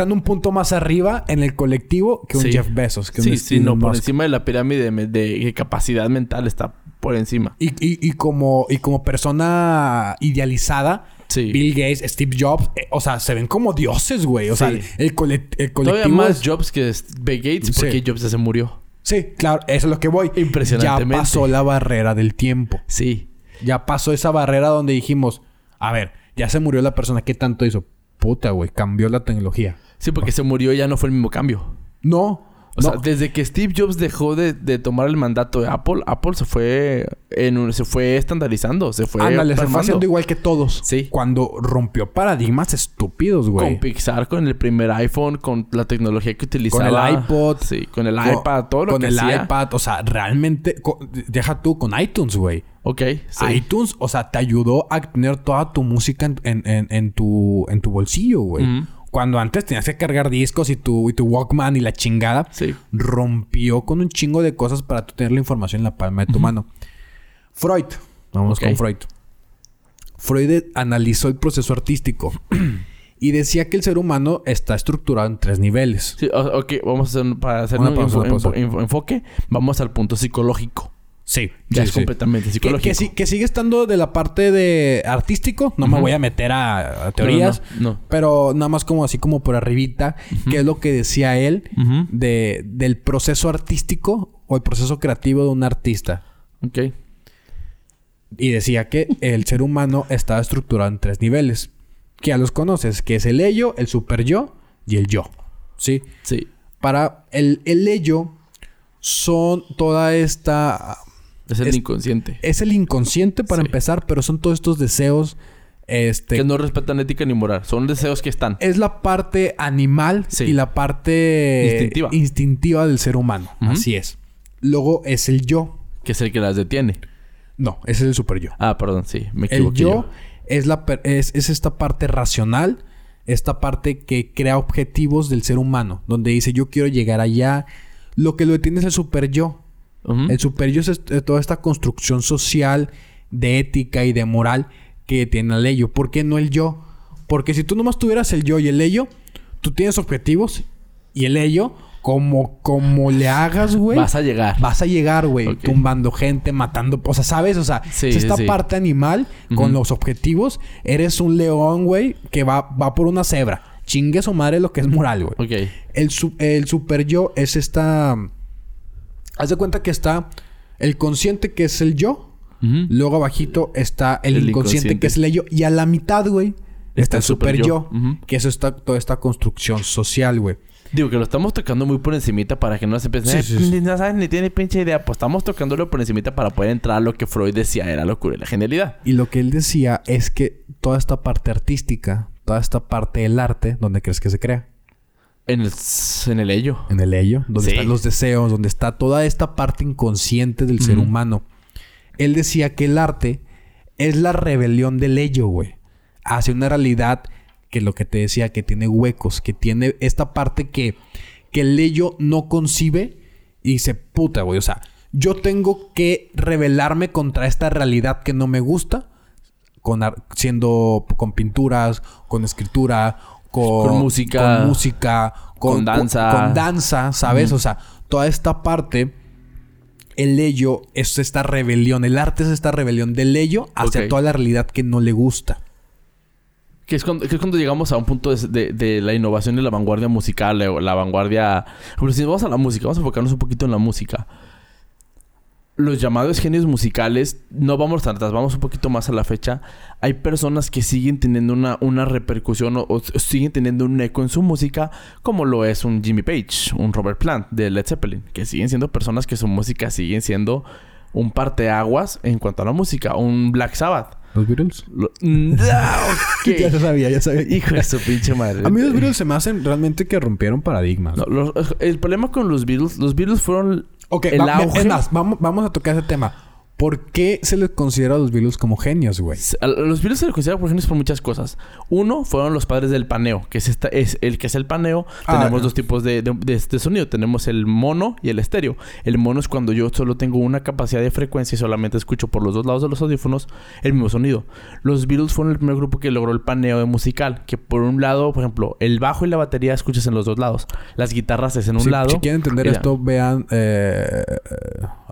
en un punto más arriba en el colectivo que un Sí. Jeff Bezos, que un Sí, sí, no, por encima de la pirámide de, de capacidad mental está por encima. Y, y- y como, y como persona idealizada, Sí. Bill Gates, Steve Jobs, eh, o sea, se ven como dioses, güey. O sea, Sí. el, cole- el colectivo. Todavía más Jobs que Bill Gates porque Sí. Jobs ya se murió. Sí, claro, eso es lo que voy. Ya Impresionantemente. pasó la barrera del tiempo. Sí. Ya pasó esa barrera donde dijimos, a ver, ya se murió la persona, ¿qué tanto hizo? Puta, güey, cambió la tecnología. Sí, porque se murió ya no fue el mismo cambio. No. O no. sea, desde que Steve Jobs dejó de, de tomar el mandato de Apple, Apple se fue en un- se fue estandarizando, se fue Ándale, se fue haciendo igual que todos. Sí. Cuando rompió paradigmas estúpidos, güey. Con Pixar, con el primer iPhone, con la tecnología que utilizaba. Con el iPod. Sí, con el Con- iPad, todo lo con que el hacía. iPad, o sea, realmente, deja tú con iTunes, güey. Ok, sí. iTunes, o sea, te ayudó a tener toda tu música en, en- en- en tu, en tu bolsillo, güey. Cuando antes tenías que cargar discos y tu, y tu Walkman y la chingada, Sí. rompió con un chingo de cosas para tú tener la información en la palma de tu mano. Freud, vamos con Freud. Freud analizó el proceso artístico y decía que el ser humano está estructurado en tres niveles. Sí, ok, vamos a hacer, para hacer un pausa, pausa. enfoque, vamos al punto psicológico. Sí, Ya sí, es sí. completamente psicológico. que, que sigue estando de la parte de artístico. No me voy a meter a, a teorías. No, no, Pero nada más como así como por arribita. Que es lo que decía él de, del proceso artístico o el proceso creativo de un artista. Ok. Y decía que el ser humano estaba estructurado en tres niveles. Que ya los conoces. Que es el ello, el super yo y el yo. ¿Sí? Sí. Para el, el ello son toda esta Es el Es- inconsciente. es el inconsciente para Sí. empezar, pero son todos estos deseos. Este. Que no respetan ética ni moral. Son deseos que están. Es la parte animal Sí. y la parte Instintiva. instintiva del ser humano. Así es. Luego es el yo. Que es el que las detiene. No, ese es el super yo. Ah, perdón, sí. Me El equivoqué. yo es, la, es, es esta parte racional, esta parte que crea objetivos del ser humano, donde dice yo quiero llegar allá. Lo que lo detiene es el super yo. Ujú. El super yo es est- toda esta construcción social de ética y de moral que tiene el ello. ¿Por qué no el yo? Porque si tú nomás tuvieras el yo y el ello, tú tienes objetivos y el ello, como, como le hagas, güey. Vas a llegar. Vas a llegar, güey. Tumbando gente, matando. O sea, ¿sabes? O sea, Sí, sí, esta sí. parte animal con los objetivos, eres un león, güey, que va, va por una cebra. Chingue su madre lo que es moral, güey. Ok. El, su- el super yo es esta. Haz de cuenta que está el consciente que es el yo. Luego abajito está el, El inconsciente, inconsciente. que es el ello. Y a la mitad, güey, está, el super yo. Que eso está toda esta construcción social, güey. Digo que lo estamos tocando muy por encimita para que no se piensen, Sí, "Eh, sí, sí. no saben ni tiene pinche idea. Pues estamos tocándolo por encimita para poder entrar a lo que Freud decía era locura y la genialidad. Y lo que él decía es que toda esta parte artística, toda esta parte del arte, ¿dónde crees que se crea? En el, en el ello. En el ello, donde Sí. están los deseos, donde está toda esta parte inconsciente del ser humano. Él decía que el arte es la rebelión del ello, güey. Hacia una realidad que lo que te decía, que tiene huecos, que tiene esta parte que, que el ello no concibe y dice, puta, güey. O sea, yo tengo que rebelarme contra esta realidad que no me gusta, con siendo con pinturas, con escritura, con, Con música. con música, Con danza. con, danza, ¿sabes? O sea, toda esta parte, el ello es esta rebelión, el arte es esta rebelión del ello hacia toda la realidad que no le gusta. Que es, cuando, que es cuando llegamos a un punto de, de- de la innovación y la vanguardia musical, o la vanguardia... Pero si vamos a la música, vamos a enfocarnos un poquito en la música. Los llamados genios musicales, no vamos tan atrás, vamos un poquito más a la fecha. Hay personas que siguen teniendo una, una repercusión o, o siguen teniendo un eco en su música, como lo es un Jimmy Page, un Robert Plant de Led Zeppelin, que siguen siendo personas que su música siguen siendo un parteaguas en cuanto a la música, un Black Sabbath. ¿Los Beatles? Lo- Mm, ah, ok. [LAUGHS] ya sabía, ya sabía. [LAUGHS] Hijo de su pinche madre. A mí los Beatles se me hacen realmente que rompieron paradigmas. No, los- el problema con los Beatles, los Beatles fueron Ok, el va- auge. es más, vamos, vamos a tocar ese tema. ¿Por qué se les considera a los Beatles como genios, güey? A Los Beatles se les considera por genios por muchas cosas. Uno fueron los padres del paneo, que es, esta, es el que es el paneo. Ah, tenemos no. dos tipos de, de- de- de sonido. Tenemos el mono y el estéreo. El mono es cuando yo solo tengo una capacidad de frecuencia y solamente escucho por los dos lados de los audífonos el mismo sonido. Los Beatles fueron el primer grupo que logró el paneo de musical. Que por un lado, por ejemplo, el bajo y la batería escuchas en los dos lados. Las guitarras es en un lado. si quieren entender esto, vean... Eh,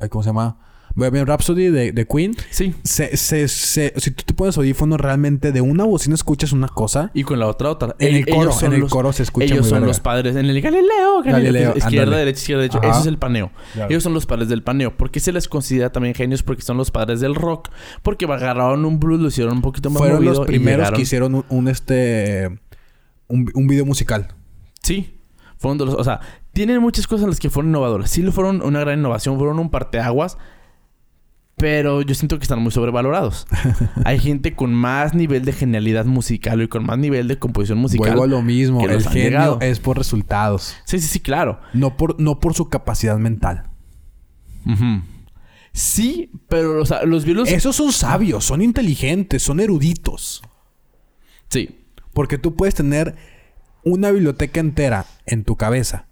¿Cómo se llama? Vean Rhapsody de, de Queen. Sí. Se, se, se- si tú te pones audífonos realmente de una bocina escuchas una cosa. Y con la otra, otra. En el coro, en el los- coro se escucha Ellos muy son los padres. En el Galileo, Galileo. Galileo, izquierda, derecha, izquierda, derecha. Ajá. Eso es el paneo. Ellos son los padres del paneo. ¿Por qué se les considera también genios? Porque son los padres del rock. Porque agarraron un blues, lo hicieron un poquito más Fueron movido los primeros que hicieron un, un, este... Un, un video musical. Sí. Fueron de los... O sea, tienen muchas cosas en las que fueron innovadoras. Sí fueron una gran innovación. Fueron un parteaguas. Pero yo siento que están muy sobrevalorados. [LAUGHS] Hay gente con más nivel de genialidad musical y con más nivel de composición musical. Vuelvo a lo mismo. que El genio llegado. es por resultados. Sí, sí, sí, claro. No por, no por su capacidad mental. Sí, pero o sea, los Beatles... Esos son sabios, son inteligentes, son eruditos. Sí. Porque tú puedes tener una biblioteca entera en tu cabeza.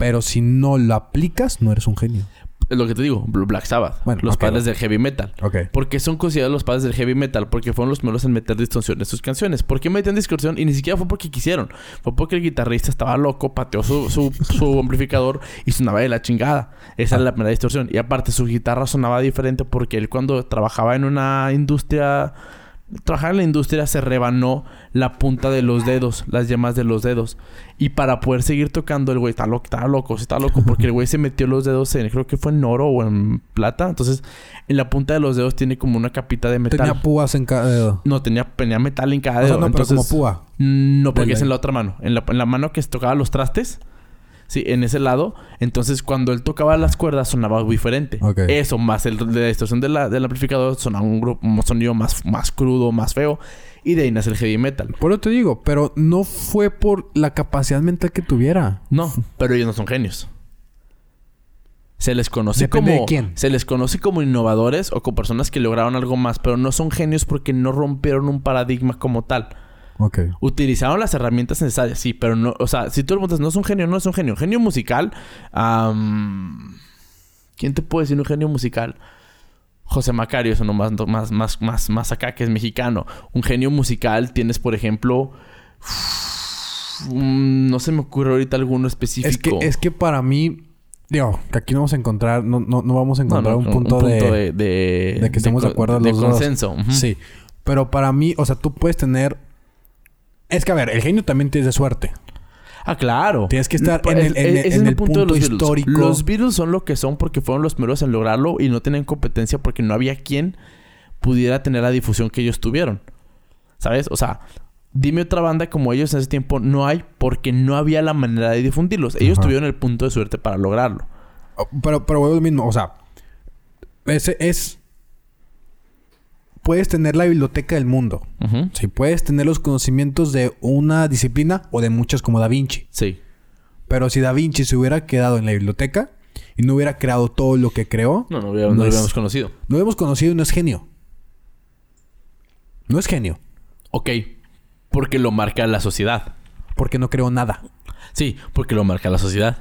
Pero si no lo aplicas, no eres un genio. Es lo que te digo, Black Sabbath. Bueno, los padres del heavy metal. Ok. ¿Por qué son considerados los padres del heavy metal? Porque fueron los primeros en meter distorsión en sus canciones. ¿Por qué metían distorsión? Y ni siquiera fue porque quisieron. Fue porque el guitarrista estaba loco, pateó su, su, [LAUGHS] su amplificador y sonaba de la chingada. Esa era la primera distorsión. Y aparte, su guitarra sonaba diferente porque él cuando trabajaba en una industria... Trabajaba en la industria se rebanó la punta de los dedos, las yemas de los dedos. Y para poder seguir tocando, el güey está loco, está loco, está loco, porque el güey se metió los dedos en, creo que fue en oro o en plata. Entonces, en la punta de los dedos tiene como una capita de metal. Tenía púas en cada dedo. No, tenía, tenía metal en cada O dedo. sea, no, pero como púa. No, porque es en la otra mano. En la, en la mano que tocaba los trastes. Sí, en ese lado. Entonces, cuando él tocaba las cuerdas, sonaba diferente. Ok. Eso, más el, de la distorsión de la- del amplificador, sonaba un, grupo, un sonido más, más crudo, más feo. Y de ahí nace el heavy metal. Por eso te digo, pero no fue por la capacidad mental que tuviera. No, pero ellos no son genios. Se les conoce Depende como de quién. se les conoce como innovadores o como personas que lograron algo más, pero no son genios porque no rompieron un paradigma como tal. Ok. Utilizaron las herramientas necesarias, sí, pero no, o sea, si tú le preguntas, no es un genio, no es un genio. Genio musical, ¿quién te puede decir un genio musical? José Macario es uno más, más, más, más, más acá que es mexicano. Un genio musical tienes, por ejemplo... mm, No se me ocurre ahorita alguno específico. Es que, es que para mí, digo, que aquí no vamos a encontrar, no, no, no vamos a encontrar no, un, punto de, de, de que estemos de acuerdo de los dos. consenso. Ujú. Sí. Pero para mí, o sea, tú puedes tener. Es que a ver, el genio también tienes de suerte. Ah, claro. Tienes que estar en el- en es- el- ese en es el punto de los Beatles. histórico. Los Beatles son lo que son porque fueron los primeros en lograrlo y no tenían competencia porque no había quien pudiera tener la difusión que ellos tuvieron. ¿Sabes? O sea, dime otra banda como ellos en ese tiempo no hay porque no había la manera de difundirlos. Ellos Ajá. tuvieron el punto de suerte para lograrlo. Oh, Pero, pero lo mismo, o sea, ese es. Puedes tener la biblioteca del mundo. Sí, puedes tener los conocimientos de una disciplina o de muchas como Da Vinci. Sí. Pero si Da Vinci se hubiera quedado en la biblioteca y no hubiera creado todo lo que creó, No, no, hubiera- no No lo habíamos conocido. no lo hemos conocido y no es genio. No es genio, Ok. Porque lo marca la sociedad. porque no creó nada. Sí, porque lo marca la sociedad.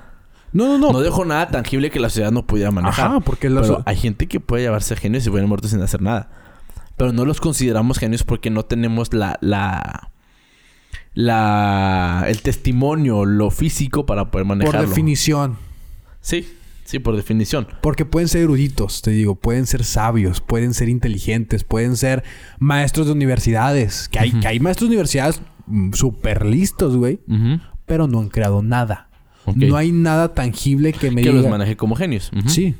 No, no, no. No dejó nada tangible que la sociedad no pudiera manejar. Ajá, porque la Pero so- hay gente que puede llamarse genios y hubieran muerto sin hacer nada. Pero no los consideramos genios porque no tenemos la, la, la, el testimonio, lo físico para poder por manejarlo. definición. Sí, sí, por definición. Porque pueden ser eruditos, te digo, pueden ser sabios, pueden ser inteligentes, pueden ser maestros de universidades. Que hay, que hay maestros de universidades mm, súper listos, güey, pero no han creado nada. No hay nada tangible que me Que diga... los maneje como genios. Sí.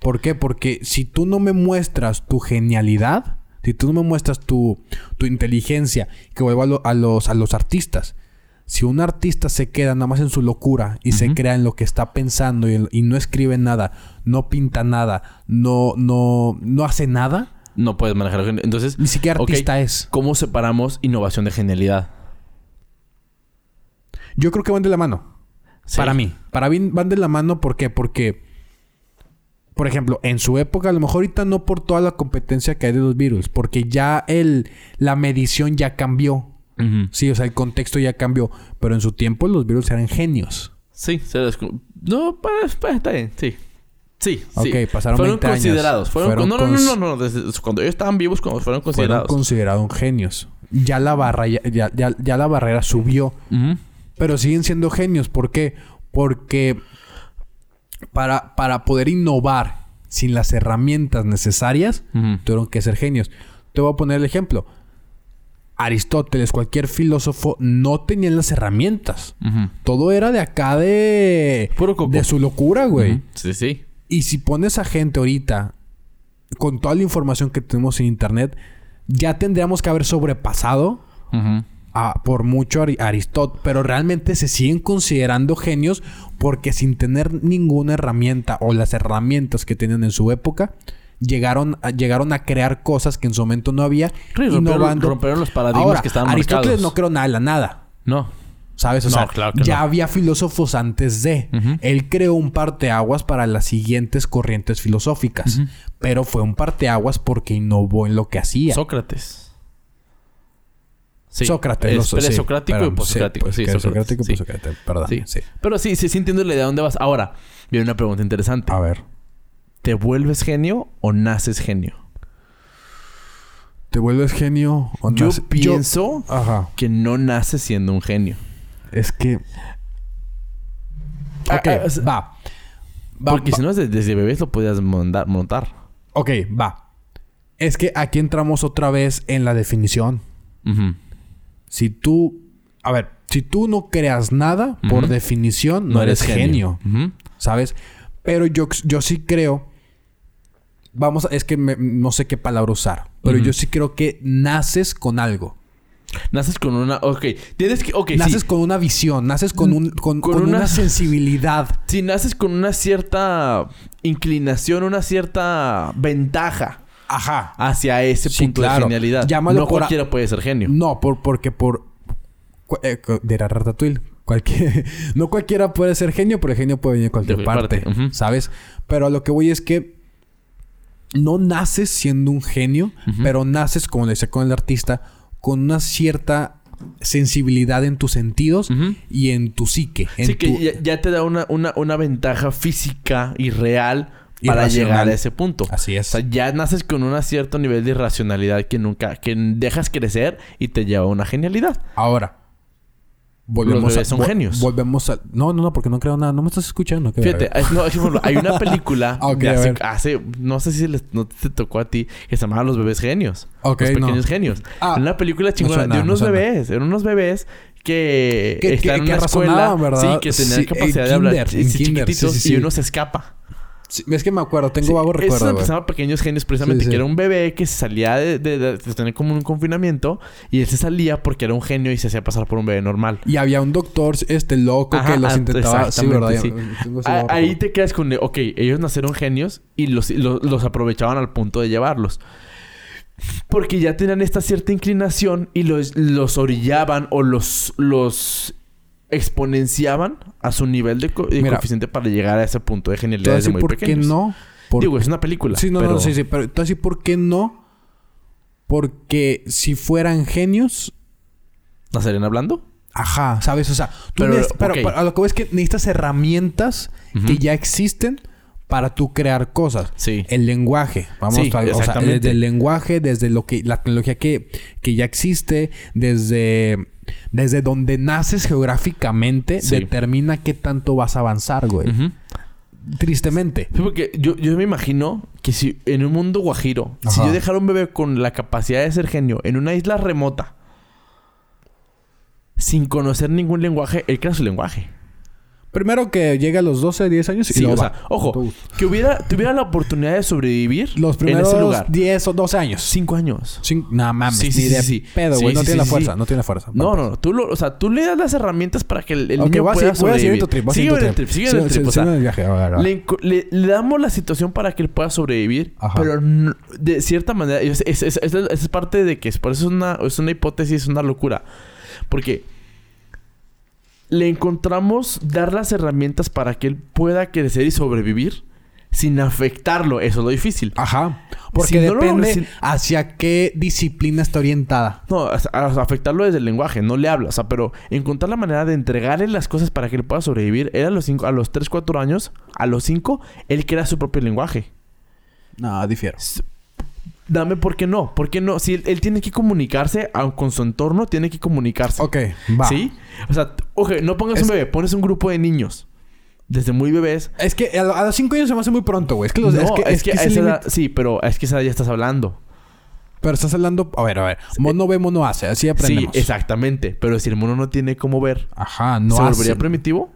¿Por qué? Porque si tú no me muestras tu genialidad, si tú no me muestras tu, tu inteligencia, que vuelvo a, lo- a los, a los artistas. Si un artista se queda nada más en su locura y se crea en lo que está pensando y, y no escribe nada, no pinta nada, no, no, no hace nada, No puedes manejar. Entonces, ni siquiera artista es. ¿cómo separamos innovación de genialidad? Yo creo que van de la mano. Sí. Para mí. Para mí van de la mano, ¿por qué? Porque, por ejemplo, en su época, a lo mejor ahorita no por toda la competencia que hay de los virus, porque ya el, la medición ya cambió. Sí, o sea, el contexto ya cambió. Pero en su tiempo los virus eran genios. Sí, se les... No, pues, pues, está bien, sí. Sí, sí. Ok, pasaron Fueron 20 años. considerados. Fueron, Fueron no, no, no, no, no, Desde cuando ellos estaban vivos, cuando fueron Fueron considerados. considerados genios. Ya la barra, ya, ya, ya- la barrera subió. Pero siguen siendo genios. ¿Por qué? Porque para, para poder innovar sin las herramientas necesarias, tuvieron que ser genios. Te voy a poner el ejemplo. Aristóteles, cualquier filósofo, no tenían las herramientas. Todo era de acá de... Puro coco. De su locura, güey. Sí, sí. Y si pones a gente ahorita, con toda la información que tenemos en internet, ya tendríamos que haber sobrepasado. A- por mucho a Ari- Aristóteles. Pero realmente se siguen considerando genios porque sin tener ninguna herramienta o las herramientas que tenían en su época, llegaron a, llegaron a crear cosas que en su momento no había. Sí, rompieron, innovando. rompieron los paradigmas Ahora, que estaban Aristóteles marcados. no creó nada la nada. No. ¿Sabes? O No, sea, claro que ya no. había filósofos antes de. Él creó un parteaguas para las siguientes corrientes filosóficas. Pero fue un parteaguas porque innovó en lo que hacía. Sócrates. Sí. Sócrates. Es sí, presocrático y posocrático. Sí, pues, presocrático y Sí. posocrático. Perdón. Sí. Sí. Pero sí, sí, sí entiendo la idea de dónde vas. Ahora, viene una pregunta interesante. A ver. ¿Te vuelves genio o naces genio? ¿Te vuelves genio o Yo nace- pienso Ajá. que no naces siendo un genio. Es que... Ah, Ok, ah, va. Va, Porque va. si no, desde, desde bebés lo podías montar. montar. Ok, va. Es que aquí entramos otra vez en la definición. Ujú. Si tú... A ver, si tú no creas nada, por definición, no, eres genio. ¿Sabes? Pero yo, yo sí creo. Vamos, a- es que me- no sé qué palabra usar. Pero yo sí creo que naces con algo. Naces con una... Ok. Tienes que... Ok, naces sí. con una visión, naces con, un, con, Con con una... una- sensibilidad. Si naces con una cierta inclinación, una cierta ventaja Ajá. hacia ese Sí, punto de genialidad. Llámalo no a- cualquiera puede ser genio. No, por, porque por. eh, de la Ratatouille. Cualquier, [LAUGHS] no cualquiera puede ser genio, pero el genio puede venir de cualquier De parte. ¿Sabes? Pero a lo que voy es que. No naces siendo un genio, pero naces, como le decía con el artista, con una cierta sensibilidad en tus sentidos y en tu psique. En Sí, que ya, ya te da una, una, una ventaja física y real para Irracional. llegar a ese punto. Así O es. sea, ya naces con un cierto nivel de irracionalidad que nunca, que dejas crecer y te lleva a una genialidad. Ahora. Volvemos Los bebés son vol- genios. Volvemos a... No, no, no, porque no creo nada. No me estás escuchando. Fíjate, no, hay una [LAUGHS] película Ah, ok, de a hace, no sé si les- no te tocó a ti, que se llamaba Los bebés genios. Ok, los no. pequeños genios. Ah, una película chingona de no unos bebés, eran unos bebés que, Que- están que- en una que escuela, ¿verdad? sí, que tenían Sí, capacidad de hablar, kinder, sí, y uno se escapa. Sí, es que me acuerdo. Tengo Sí, vago recuerdo, llama Pequeños Genios precisamente, Sí, que era un bebé que se salía de, de- de- de tener como un confinamiento y él se salía porque era un genio y se hacía pasar por un bebé normal. Y había un doctor, este loco, Ajá, que los ah, intentaba... Ah, Ahí te quedas con, ok, ellos nacieron genios y los, los, los aprovechaban al punto de llevarlos. Porque ya tenían esta cierta inclinación y los, los orillaban o los, los exponenciaban a su nivel de, co- de Mira. coeficiente para llegar a ese punto de genialidad desde muy por qué no. Por- Digo, es una película. Sí, no, pero- no, sí, sí. Pero por qué no. Porque si fueran genios... ¿No estarían hablando? Ajá, ¿sabes? O sea, tú Pero, pero, pero a lo que ves es que necesitas herramientas que ya existen para tú crear cosas. Sí. El lenguaje, vamos Sí, a, o sea, desde el lenguaje, desde lo que la tecnología que, que ya existe, desde desde donde naces geográficamente, Sí. determina qué tanto vas a avanzar, güey. Tristemente. Sí, porque yo, yo me imagino que si en un mundo guajiro, si yo dejara un bebé con la capacidad de ser genio en una isla remota, sin conocer ningún lenguaje, él crea su lenguaje. Primero que llegue a los 12, 10 años y Sí, luego o sea, ojo, que hubiera, tuviera la oportunidad de sobrevivir Los en ese primeros lugar. 10 o 12 años. Cinco años. Cin- no mames, Sí, ni sí, de sí, pedo, güey. no tiene la fuerza, no tiene fuerza. No, no, no. Tú, lo, o sea, tú le das las herramientas para que el, el Ok, niño pueda a sobrevivir. tu trip, Sigue en el trip. sigue en el trip. o sea, viaje, le, le- le damos la situación para que él pueda sobrevivir, Ajá. pero no- de cierta manera, es, es, es- es- es parte de que es- por eso es una, es una hipótesis, es una locura. Porque le encontramos dar las herramientas para que él pueda crecer y sobrevivir sin afectarlo. Eso es lo difícil. Ajá. Porque Si no lo- si- hacia qué disciplina está orientada. No, a- a- afectarlo desde el lenguaje, no le hablas. O sea, pero encontrar la manera de entregarle las cosas para que él pueda sobrevivir. Era a los, cinco, a los 3, 4 años, a los 5, él crea su propio lenguaje. No, difiero. Dame por qué no. ¿Por qué no? Si él, él tiene que comunicarse aun con su entorno, tiene que comunicarse. Ok, va. ¿Sí? O sea, oje, no pongas Es- un bebé, pones un grupo de niños. Desde muy bebés. Es que a, a los 5 años se me hace muy pronto, güey. Es que los... no, es que, es que a ese esa edad- sí, pero es que esa edad ya estás hablando. Pero estás hablando... A ver, a ver. Mono ve, mono hace. Así aprendemos. Sí, exactamente. Pero si el mono no tiene cómo ver, Ajá, no ¿se hace. volvería primitivo?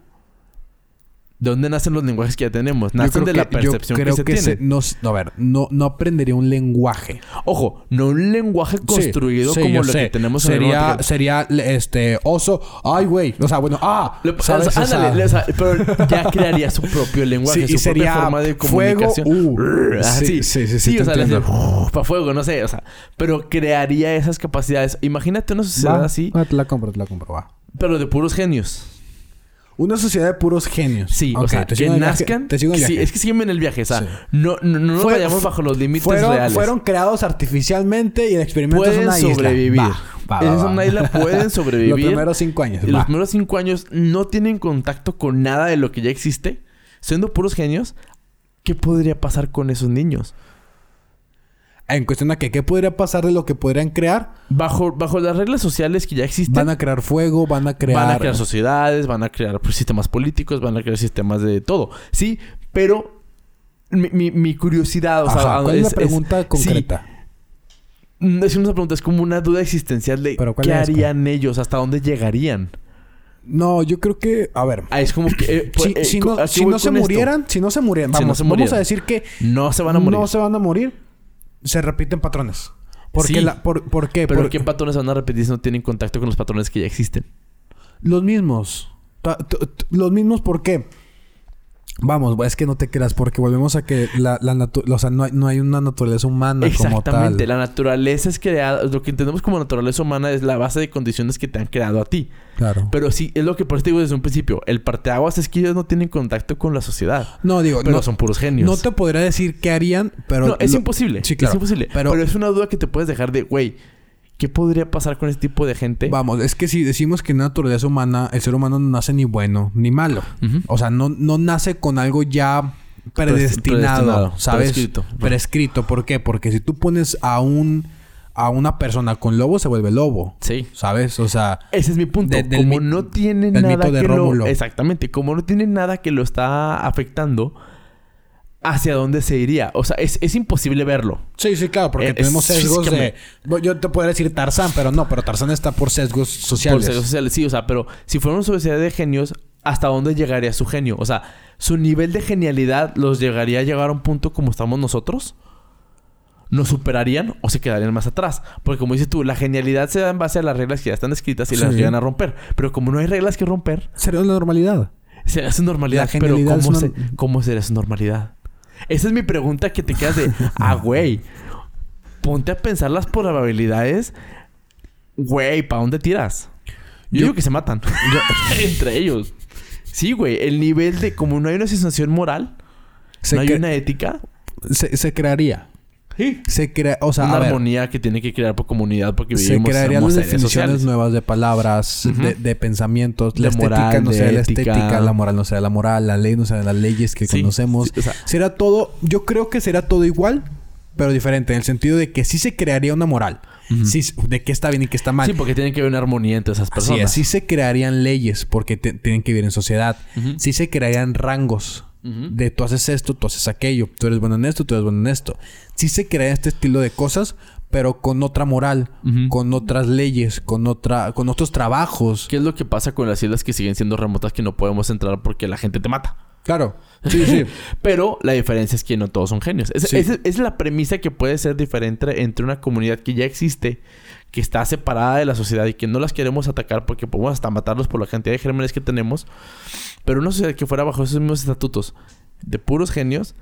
¿De dónde nacen los lenguajes que ya tenemos? Nacen de que- la percepción yo que creo se que tiene. se- no, a ver, no, no aprendería un lenguaje. Ojo, no un lenguaje construido Sí, sí, como lo sé. que tenemos en sería, sería este oso. Ay, güey. O sea, bueno, ah, Le- ¿sabes? o sea, ándale, o sea, pero ya crearía su propio [LAUGHS] lenguaje, Sí, y su sería propia forma de fuego, comunicación. uh, Ah, sí, sí, sí, sí, o sea, le entiendo. para fuego, no sé, o sea, pero crearía esas capacidades. Imagínate una sociedad va, así, va, te la compro, te la compro, va. pero de puros genios. Una sociedad de puros genios. Sí, o Ok, sea, te que nazcan. Te sigo en el sí, es que sígueme en el viaje, o sea, Sí. no, no, no nos Fue- vayamos bajo los límites fueron, reales. fueron creados artificialmente y el experimento es pueden una isla. sobrevivir. Va, va, va, va. una isla pueden [LAUGHS] Los sobrevivir. primeros cinco años. Y los primeros cinco años no tienen contacto con nada de lo que ya existe. Siendo puros genios, ¿qué podría pasar con esos niños? En cuestión a que qué podría pasar de lo que podrían crear, Bajo, bajo las reglas sociales que ya existen, van a crear fuego, van a crear. van a crear sociedades, van a crear pues, sistemas políticos, van a crear sistemas de todo. Sí, pero mi, mi- mi curiosidad, o sea, Ajá, ¿cuál es, la es- pregunta sí, concreta? mm, es una pregunta, es como una duda existencial de ¿Pero cuál qué harían ellos, hasta dónde llegarían. No, yo creo que, a ver, Ah, es como que eh, pues, si, eh, si no, aquí si no murieran, si no se murieran, Si no vamos, se vamos murieran. a decir que no se van a morir. no se van a morir, se repiten patrones. Porque Sí. la, por, ¿por qué? Pero Porque ¿qué patrones van a repetir si no tienen contacto con los patrones que ya existen? los mismos. Los mismos, ¿por qué? Vamos, es que no te creas, porque volvemos a que la, la natu- o sea, no hay, no hay una naturaleza humana como Exactamente. tal. La naturaleza es creada... Lo que entendemos como naturaleza humana es la base de condiciones que te han creado a ti. Claro. Pero sí, es lo que por eso te digo desde un principio. El parteaguas es que ellos no tienen contacto con la sociedad. No, digo, Pero no, son puros genios. no te podría decir qué harían, pero... No, es lo- imposible. Sí, claro. Es imposible. Pero- Pero, es una duda que te puedes dejar de... Güey, ¿qué podría pasar con este tipo de gente? Vamos, es que si decimos que en la naturaleza humana, el ser humano no nace ni bueno ni malo. O sea, no, no nace con algo ya predestinado, predestinado, ¿sabes? prescrito. Prescrito. ¿Por qué? Porque si tú pones a un a una persona con lobo se vuelve lobo. Sí. ¿Sabes? O sea, Ese es mi punto. De- como no tiene nada mito de que Rómulo. lo... Exactamente. Como no tiene nada que lo está afectando, ¿hacia dónde se iría? O sea, es, es imposible verlo. Sí, sí, claro, porque Eh, tenemos es sesgos de... Yo te podría decir Tarzán, pero no, pero Tarzán está por sesgos sociales. Por ser sociales, sí. O sea, pero si fuera una sociedad de genios, ¿hasta dónde llegaría su genio? O sea, ¿su nivel de genialidad los llegaría a llegar a un punto como estamos nosotros? ¿Nos superarían o se quedarían más atrás? Porque como dices tú, la genialidad se da en base a las reglas que ya están escritas y las llegan a romper. Pero como no hay reglas que romper, Sería la normalidad. Será su normalidad. La pero ¿cómo, se- una- ¿cómo será su normalidad? Esa es mi pregunta que te quedas de... [LAUGHS] ah, güey. Ponte a pensar las probabilidades. Güey, ¿para dónde tiras? Yo, Yo- digo que se matan. [LAUGHS] Entre ellos. Sí, güey. El nivel de... Como no hay una sensación moral... Se, no hay una ética... se, se crearía. Sí. Se crea... O sea, una a ver, armonía que tiene que crear por comunidad porque se vivimos crearían somos las seres definiciones sociales. nuevas de palabras, Ujú. de, de pensamientos. De la estética moral, no de será la ética. estética, la moral no será la moral, la ley no será las leyes que Sí, conocemos. sí, o sea- será todo... Yo creo que será todo igual, pero diferente. En el sentido de que sí se crearía una moral. Ujú. Sí, de qué está bien y qué está mal. Sí, porque tiene que haber una armonía entre esas Así personas. sí se crearían leyes porque te- tienen que vivir en sociedad. Ujú. Sí se crearían rangos De tú haces esto, tú haces aquello, tú eres bueno en esto, tú eres bueno en esto. Sí se crea este estilo de cosas, pero con otra moral, con otras leyes, con otra, con otros trabajos. ¿Qué es lo que pasa con las islas que siguen siendo remotas que no podemos entrar porque la gente te mata? Claro, sí, sí. [LAUGHS] Pero la diferencia es que no todos son genios. Es, Sí. es- es la premisa que puede ser diferente entre una comunidad que ya existe, que está separada de la sociedad y que no las queremos atacar porque podemos hasta matarlos por la cantidad de gérmenes que tenemos. Pero una sociedad que fuera bajo esos mismos estatutos de puros genios.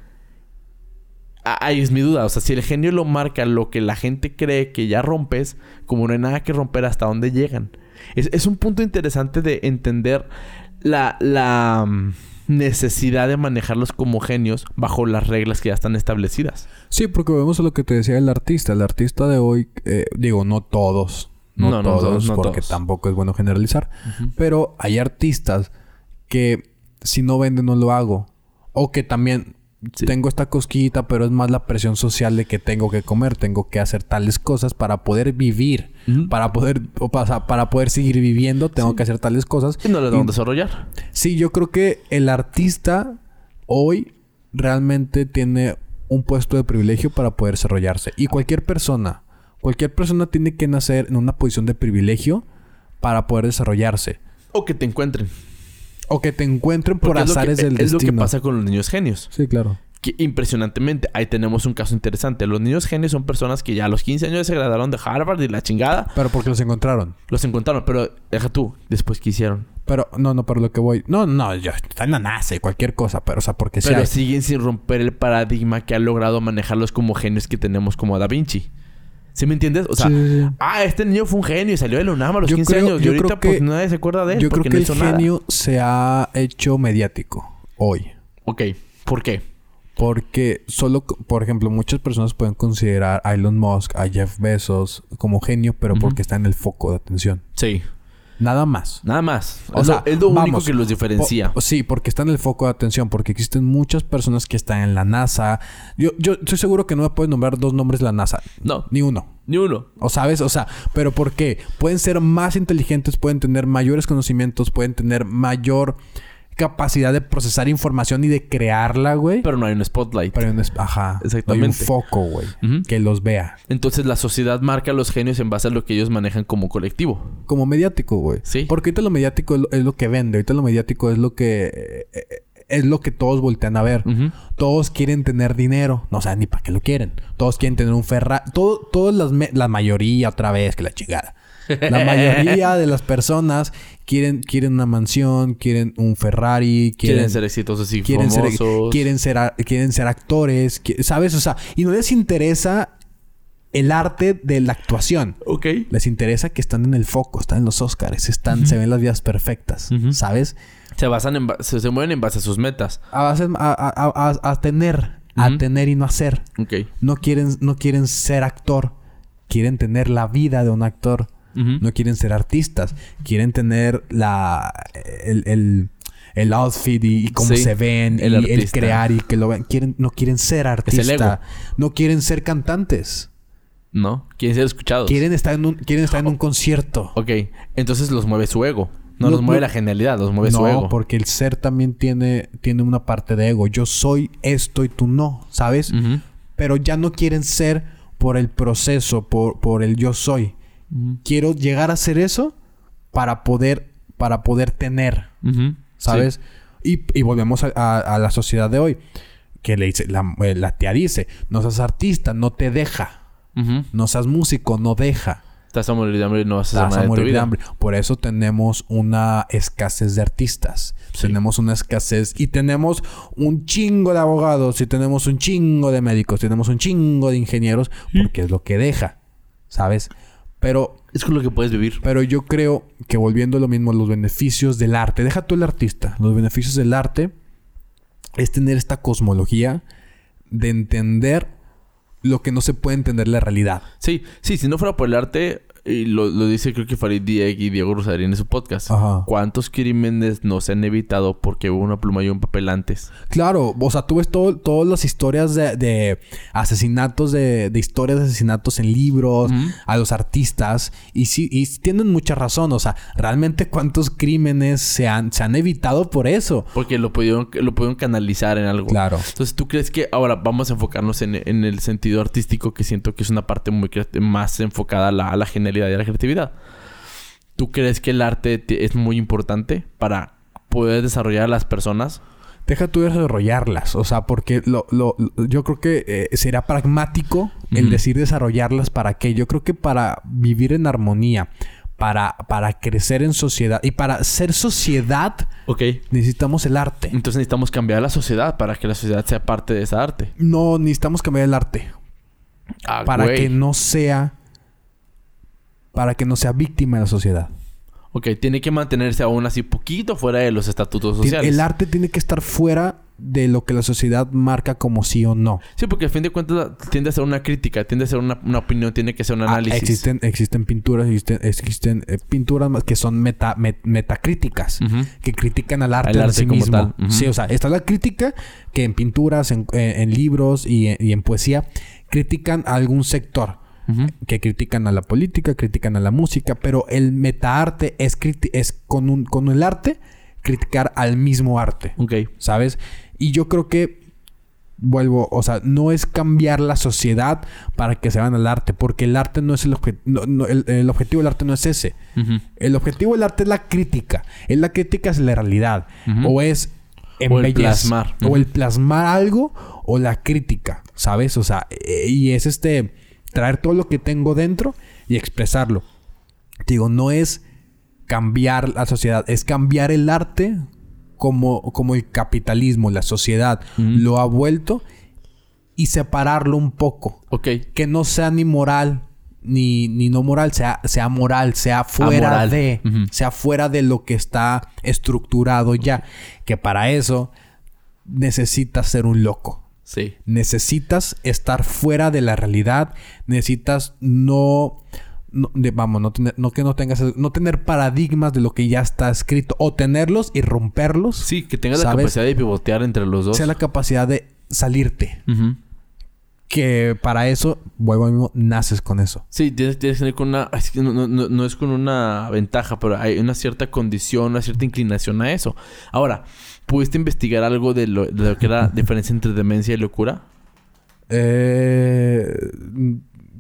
Ahí es mi duda. O sea, si el genio lo marca lo que la gente cree que ya rompes, como no hay nada que romper, ¿hasta dónde llegan? Es, es un punto interesante de entender la, la mm, necesidad de manejarlos como genios bajo las reglas que ya están establecidas. Sí, porque vemos a lo que te decía el artista. El artista de hoy, eh, digo, no todos. No, No, no todos, no porque todos. tampoco es bueno generalizar. Pero hay artistas que si no venden no lo hago. O que también Sí. tengo esta cosquillita, pero es más la presión social de que tengo que comer, tengo que hacer tales cosas para poder vivir. Para poder, o para, para poder seguir viviendo, tengo que hacer tales cosas. Y no van a desarrollar. Sí, yo creo que el artista hoy realmente tiene un puesto de privilegio para poder desarrollarse. Y cualquier persona, cualquier persona tiene que nacer en una posición de privilegio para poder desarrollarse. O que te encuentren. O que te encuentren por Porque es lo que- azares del Es lo destino. que pasa con los niños genios. Sí, claro. Que impresionantemente, ahí tenemos un caso interesante. Los niños genios son personas que ya a los 15 años se graduaron de Harvard y la chingada. Pero porque los encontraron. Los encontraron, pero deja tú, después ¿qué hicieron? Pero, no, no, por lo que voy. No, no, yo, está en la NASA y cualquier cosa, pero, o sea, porque sí Pero hay- siguen sin romper el paradigma que ha logrado manejarlos como genios que tenemos como Da Vinci. ¿Sí me entiendes? O sea, Sí, ah, este niño fue un genio y salió de la UNAM a los Yo 15 creo- años. Y yo ahorita creo pues que- nadie se acuerda de él Yo creo que no el nada. genio se ha hecho mediático hoy. Ok, ¿por qué? Porque solo, por ejemplo, muchas personas pueden considerar a Elon Musk, a Jeff Bezos como genio, pero porque está en el foco de atención. Sí, Nada más. nada más. O es sea, lo, es lo único que los diferencia. Po- sí, porque está en el foco de atención, porque existen muchas personas que están en la NASA. Yo, yo estoy seguro que no me puedes nombrar dos nombres de la NASA. No, Ni uno. ni uno. ¿O sabes? O sea, ¿pero por qué? Pueden ser más inteligentes, pueden tener mayores conocimientos, pueden tener mayor capacidad de procesar información y de crearla, güey. Pero no hay un spotlight. Pero en es- ajá. Exactamente. Hay un foco, güey. Que los vea. Entonces la sociedad marca a los genios en base a lo que ellos manejan como colectivo. Como mediático, güey. Sí. Porque ahorita lo mediático es lo, es lo que vende. Ahorita lo mediático es lo que... eh, eh, es lo que todos voltean a ver. Todos quieren tener dinero. No saben ni para qué lo quieren. Todos quieren tener un Ferrari. Todo, todas las... la mayoría otra vez que la chingada. La [LAUGHS] mayoría de las personas quieren, quieren una mansión, quieren un Ferrari, quieren, Quieren ser exitosos y quieren ser, famosos. quieren ser, quieren ser actores, ¿sabes? O sea, y no les interesa el arte de la actuación. Ok. Les interesa que están en el foco, están en los Oscars, están, se ven las vidas perfectas. ¿sabes? Se basan en... Se, se mueven en base a sus metas. A, base- a, a- a- a tener, a tener y no hacer. Ok. No quieren, no quieren ser actor, quieren tener la vida de un actor. No quieren ser artistas, quieren tener la el, el- el outfit y, y cómo Sí, se ven el y el crear y que lo vean. Quieren, no quieren ser artistas. No quieren ser cantantes. ¿No? Quieren ser escuchados. Quieren estar en un, quieren estar en un concierto. Ok, entonces los mueve su ego. No, No, los mueve no. la genialidad, los mueve su no, ego. porque el ser también tiene, tiene una parte de ego. Yo soy esto y tú no, ¿sabes? Pero ya no quieren ser por el proceso, por, por el yo soy. Quiero llegar a ser eso para poder, para poder tener. ¿sabes? Y, y volvemos a, a- a la sociedad de hoy. Que le dice, la, eh, la tía dice, no seas artista, no te deja. No seas músico, no deja. Vas a morir de hambre y no vas a hacer nada a de tu morir de hambre. Por eso tenemos una escasez de artistas. Sí. Tenemos una escasez y tenemos un chingo de abogados y tenemos un chingo de médicos, tenemos un chingo de ingenieros, porque es lo que deja, ¿sabes? Pero, Es con lo que puedes vivir. pero yo creo que volviendo a lo mismo, los beneficios del arte, deja tú el artista, los beneficios del arte es tener esta cosmología de entender lo que no se puede entender la realidad. Sí, sí, si no fuera por el arte, y lo, lo dice creo que Farid Diek y Diego Rosarín en su podcast. Ajá. ¿Cuántos crímenes no se han evitado porque hubo una pluma y un papel antes? Claro, o sea, tú ves todo- todas las historias de, de asesinatos, de, de historias de asesinatos en libros, a los artistas, y sí, y tienen mucha razón, o sea, realmente cuántos crímenes se han, se han evitado por eso. Porque lo pudieron, lo pudieron canalizar en algo. Claro. Entonces, ¿tú crees que ahora vamos a enfocarnos en, en el sentido artístico que siento que es una parte muy más enfocada a la, a la y a la creatividad? ¿Tú crees que el arte te- es muy importante para poder desarrollar a las personas? Deja tú desarrollarlas, o sea, porque lo, lo- yo creo que eh, será pragmático el decir desarrollarlas para qué. Yo creo que para vivir en armonía, para, para crecer en sociedad y para ser sociedad Ok. necesitamos el arte. Entonces necesitamos cambiar la sociedad para que la sociedad sea parte de esa arte. No necesitamos cambiar el arte Ah, para güey. que no sea para que no sea víctima de la sociedad. Ok, tiene que mantenerse aún así poquito fuera de los estatutos sociales. El arte tiene que estar fuera de lo que la sociedad marca como sí o no. Sí, porque al fin de cuentas tiende a ser una crítica, tiende a ser una, una opinión, tiene que ser un Ah, análisis. existen, existen pinturas, existen, existen eh, pinturas que son meta, met- metacríticas, que critican al arte, Al en arte sí como mismo. tal. Sí, o sea, está la crítica que en pinturas, en, en- en libros y en, y en poesía critican a algún sector. Que critican a la política, critican a la música, pero el metaarte es, es con, un, con el arte criticar al mismo arte, Ok. ¿sabes? Y yo creo que, vuelvo, o sea, no es cambiar la sociedad para que se vayan al arte, porque el arte no es el, obje- no- no, el, el objetivo del arte no es ese. El objetivo del arte es la crítica, es la crítica es la realidad, o es O el plasmar. o el plasmar algo o la crítica, ¿sabes? O sea, eh, y es este traer todo lo que tengo dentro y expresarlo. Digo, no es cambiar la sociedad, es cambiar el arte como, como el capitalismo, la sociedad lo ha vuelto y separarlo un poco. Ok. Que no sea ni moral ni, ni no moral, sea, sea moral, sea fuera Amoral. de, sea fuera de lo que está estructurado ya. Que para eso necesitas ser un loco. Sí. Necesitas estar fuera de la realidad. Necesitas no... no- de- vamos, no tener, no que no tengas... No tener paradigmas de lo que ya está escrito. O tenerlos y romperlos. Sí, que tengas la capacidad de pivotear entre los dos. Sea la capacidad de salirte. Ujú. Que para eso, vuelvo mismo, naces con eso. Sí, tienes, tienes que tener con una... es que no, no- no- no es con una ventaja, pero hay una cierta condición, una cierta inclinación a eso. Ahora, ¿pudiste investigar algo de lo, de lo que era la [LAUGHS] diferencia entre demencia y locura? Eh,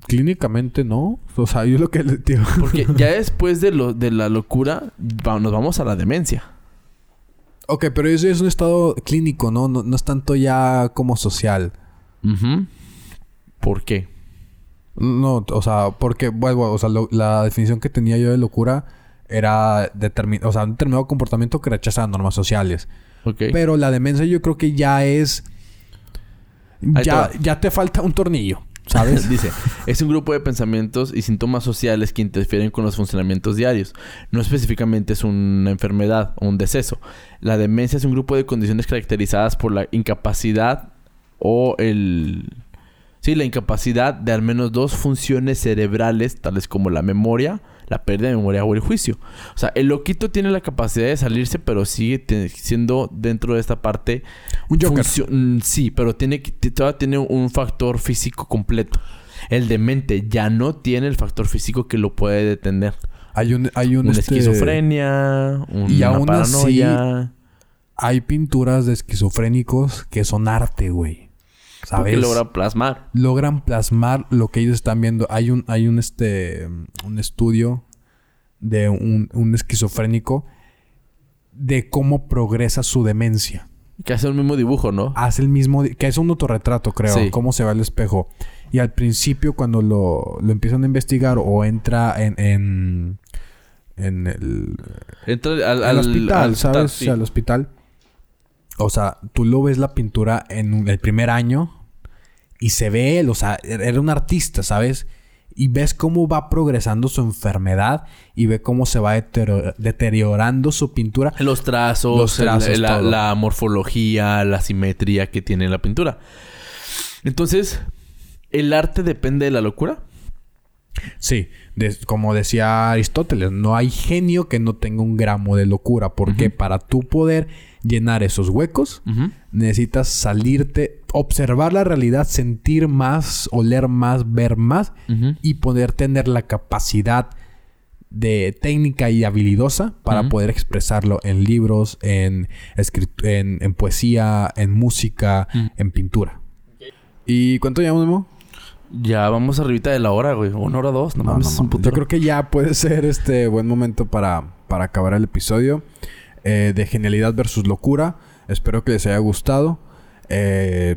clínicamente no. O sea, yo lo que les digo. Porque [LAUGHS] ya después de, lo, de la locura, va- nos vamos a la demencia. ok, pero eso es un estado clínico, ¿no? No, no es tanto ya como social. Ujú. ¿Por qué? No, o sea, porque, vuelvo, o sea, lo- la definición que tenía yo de locura era determin o sea, un determinado comportamiento que rechaza las normas sociales. Ok. Pero la demencia yo creo que ya es... Ya, ya te falta un tornillo, ¿sabes? [LAUGHS] Dice, es un grupo de pensamientos y síntomas sociales que interfieren con los funcionamientos diarios. No específicamente es una enfermedad o un deceso. La demencia es un grupo de condiciones caracterizadas por la incapacidad o el... Sí, la incapacidad de al menos dos funciones cerebrales, tales como la memoria, la pérdida de memoria o el juicio. O sea, el loquito tiene la capacidad de salirse, pero sigue siendo dentro de esta parte... Un Joker. mm, sí, pero tiene todavía tiene un factor físico completo. El demente ya no tiene el factor físico que lo puede detener. Hay un... Hay un Una este, esquizofrenia, una Y aún así- paranoia. Hay pinturas de esquizofrénicos que son arte, güey. ¿Sabes? Porque logra plasmar. logran plasmar lo que ellos están viendo. Hay un, hay un este un estudio de un, un esquizofrénico de cómo progresa su demencia. Que hace el mismo dibujo, ¿no? Hace el mismo, que es un autorretrato, creo, Sí. cómo se va al espejo. Y al principio, cuando lo, lo empiezan a investigar o entra en, en, en el, Entra al, al hospital, al ¿sabes? sí. Al hospital. O sea, tú lo ves la pintura en el primer año y se ve él, o sea, er- era un artista, ¿sabes? Y ves cómo va progresando su enfermedad y ve cómo se va deterior- deteriorando su pintura. Los trazos, Los el- trazos, la, la morfología, la simetría que tiene la pintura. Entonces, ¿el arte depende de la locura? Sí, de- como decía Aristóteles, no hay genio que no tenga un gramo de locura, porque para tú poder llenar esos huecos, necesitas salirte, observar la realidad, sentir más, oler más, ver más y poder tener la capacidad de técnica y habilidosa para poder expresarlo en libros, en, en, en poesía, en música, Mm. en pintura. ¿Y cuánto llevamos, Memo? Ya vamos arribita de la hora, güey. Una hora dos. No, No, mames, no un. Yo creo que ya puede ser este buen momento para, para acabar el episodio eh, de Genialidad versus Locura. Espero que les haya gustado. Eh,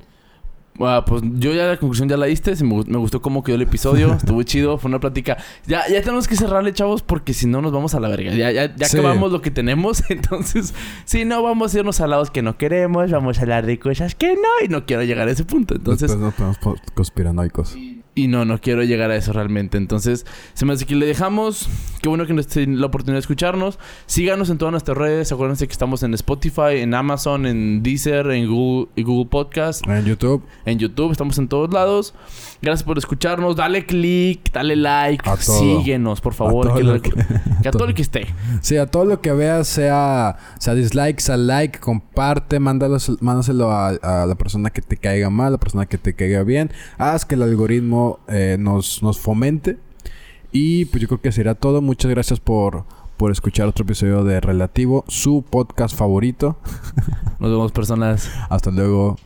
Ah, pues yo ya la conclusión ya la diste. Me, gu- me gustó cómo quedó el episodio. [LAUGHS] Estuvo chido. Fue una plática. Ya, ya tenemos que cerrarle, chavos, porque si no nos vamos a la verga. Ya, ya, ya Sí. acabamos lo que tenemos. [LAUGHS] Entonces, si no, vamos a irnos a lados que no queremos. Vamos a hablar de cosas que no. Y no quiero llegar a ese punto. Entonces, después nos ponemos po- conspiranoicos. y no, no quiero llegar a eso realmente. Entonces, se me hace que le dejamos. Qué bueno que nos den la oportunidad de escucharnos. Síganos en todas nuestras redes. Acuérdense que estamos en Spotify, en Amazon, en Deezer, en Google, y Google Podcast. En YouTube, En YouTube, estamos en todos lados. Gracias por escucharnos. Dale click, dale like, A todo. síguenos, por favor. A todo que, lo lo- que- que a [LAUGHS] todo el que esté. Sí, a todo lo que veas, sea, sea dislike, sea like, comparte, mándalos, mándaselo a, a la persona que te caiga mal, a la persona que te caiga bien. Haz que el algoritmo eh, nos, nos fomente. Y pues yo creo que será todo. Muchas gracias por, por escuchar otro episodio de Relativo, su podcast favorito. [LAUGHS] Nos vemos, personas. Hasta luego.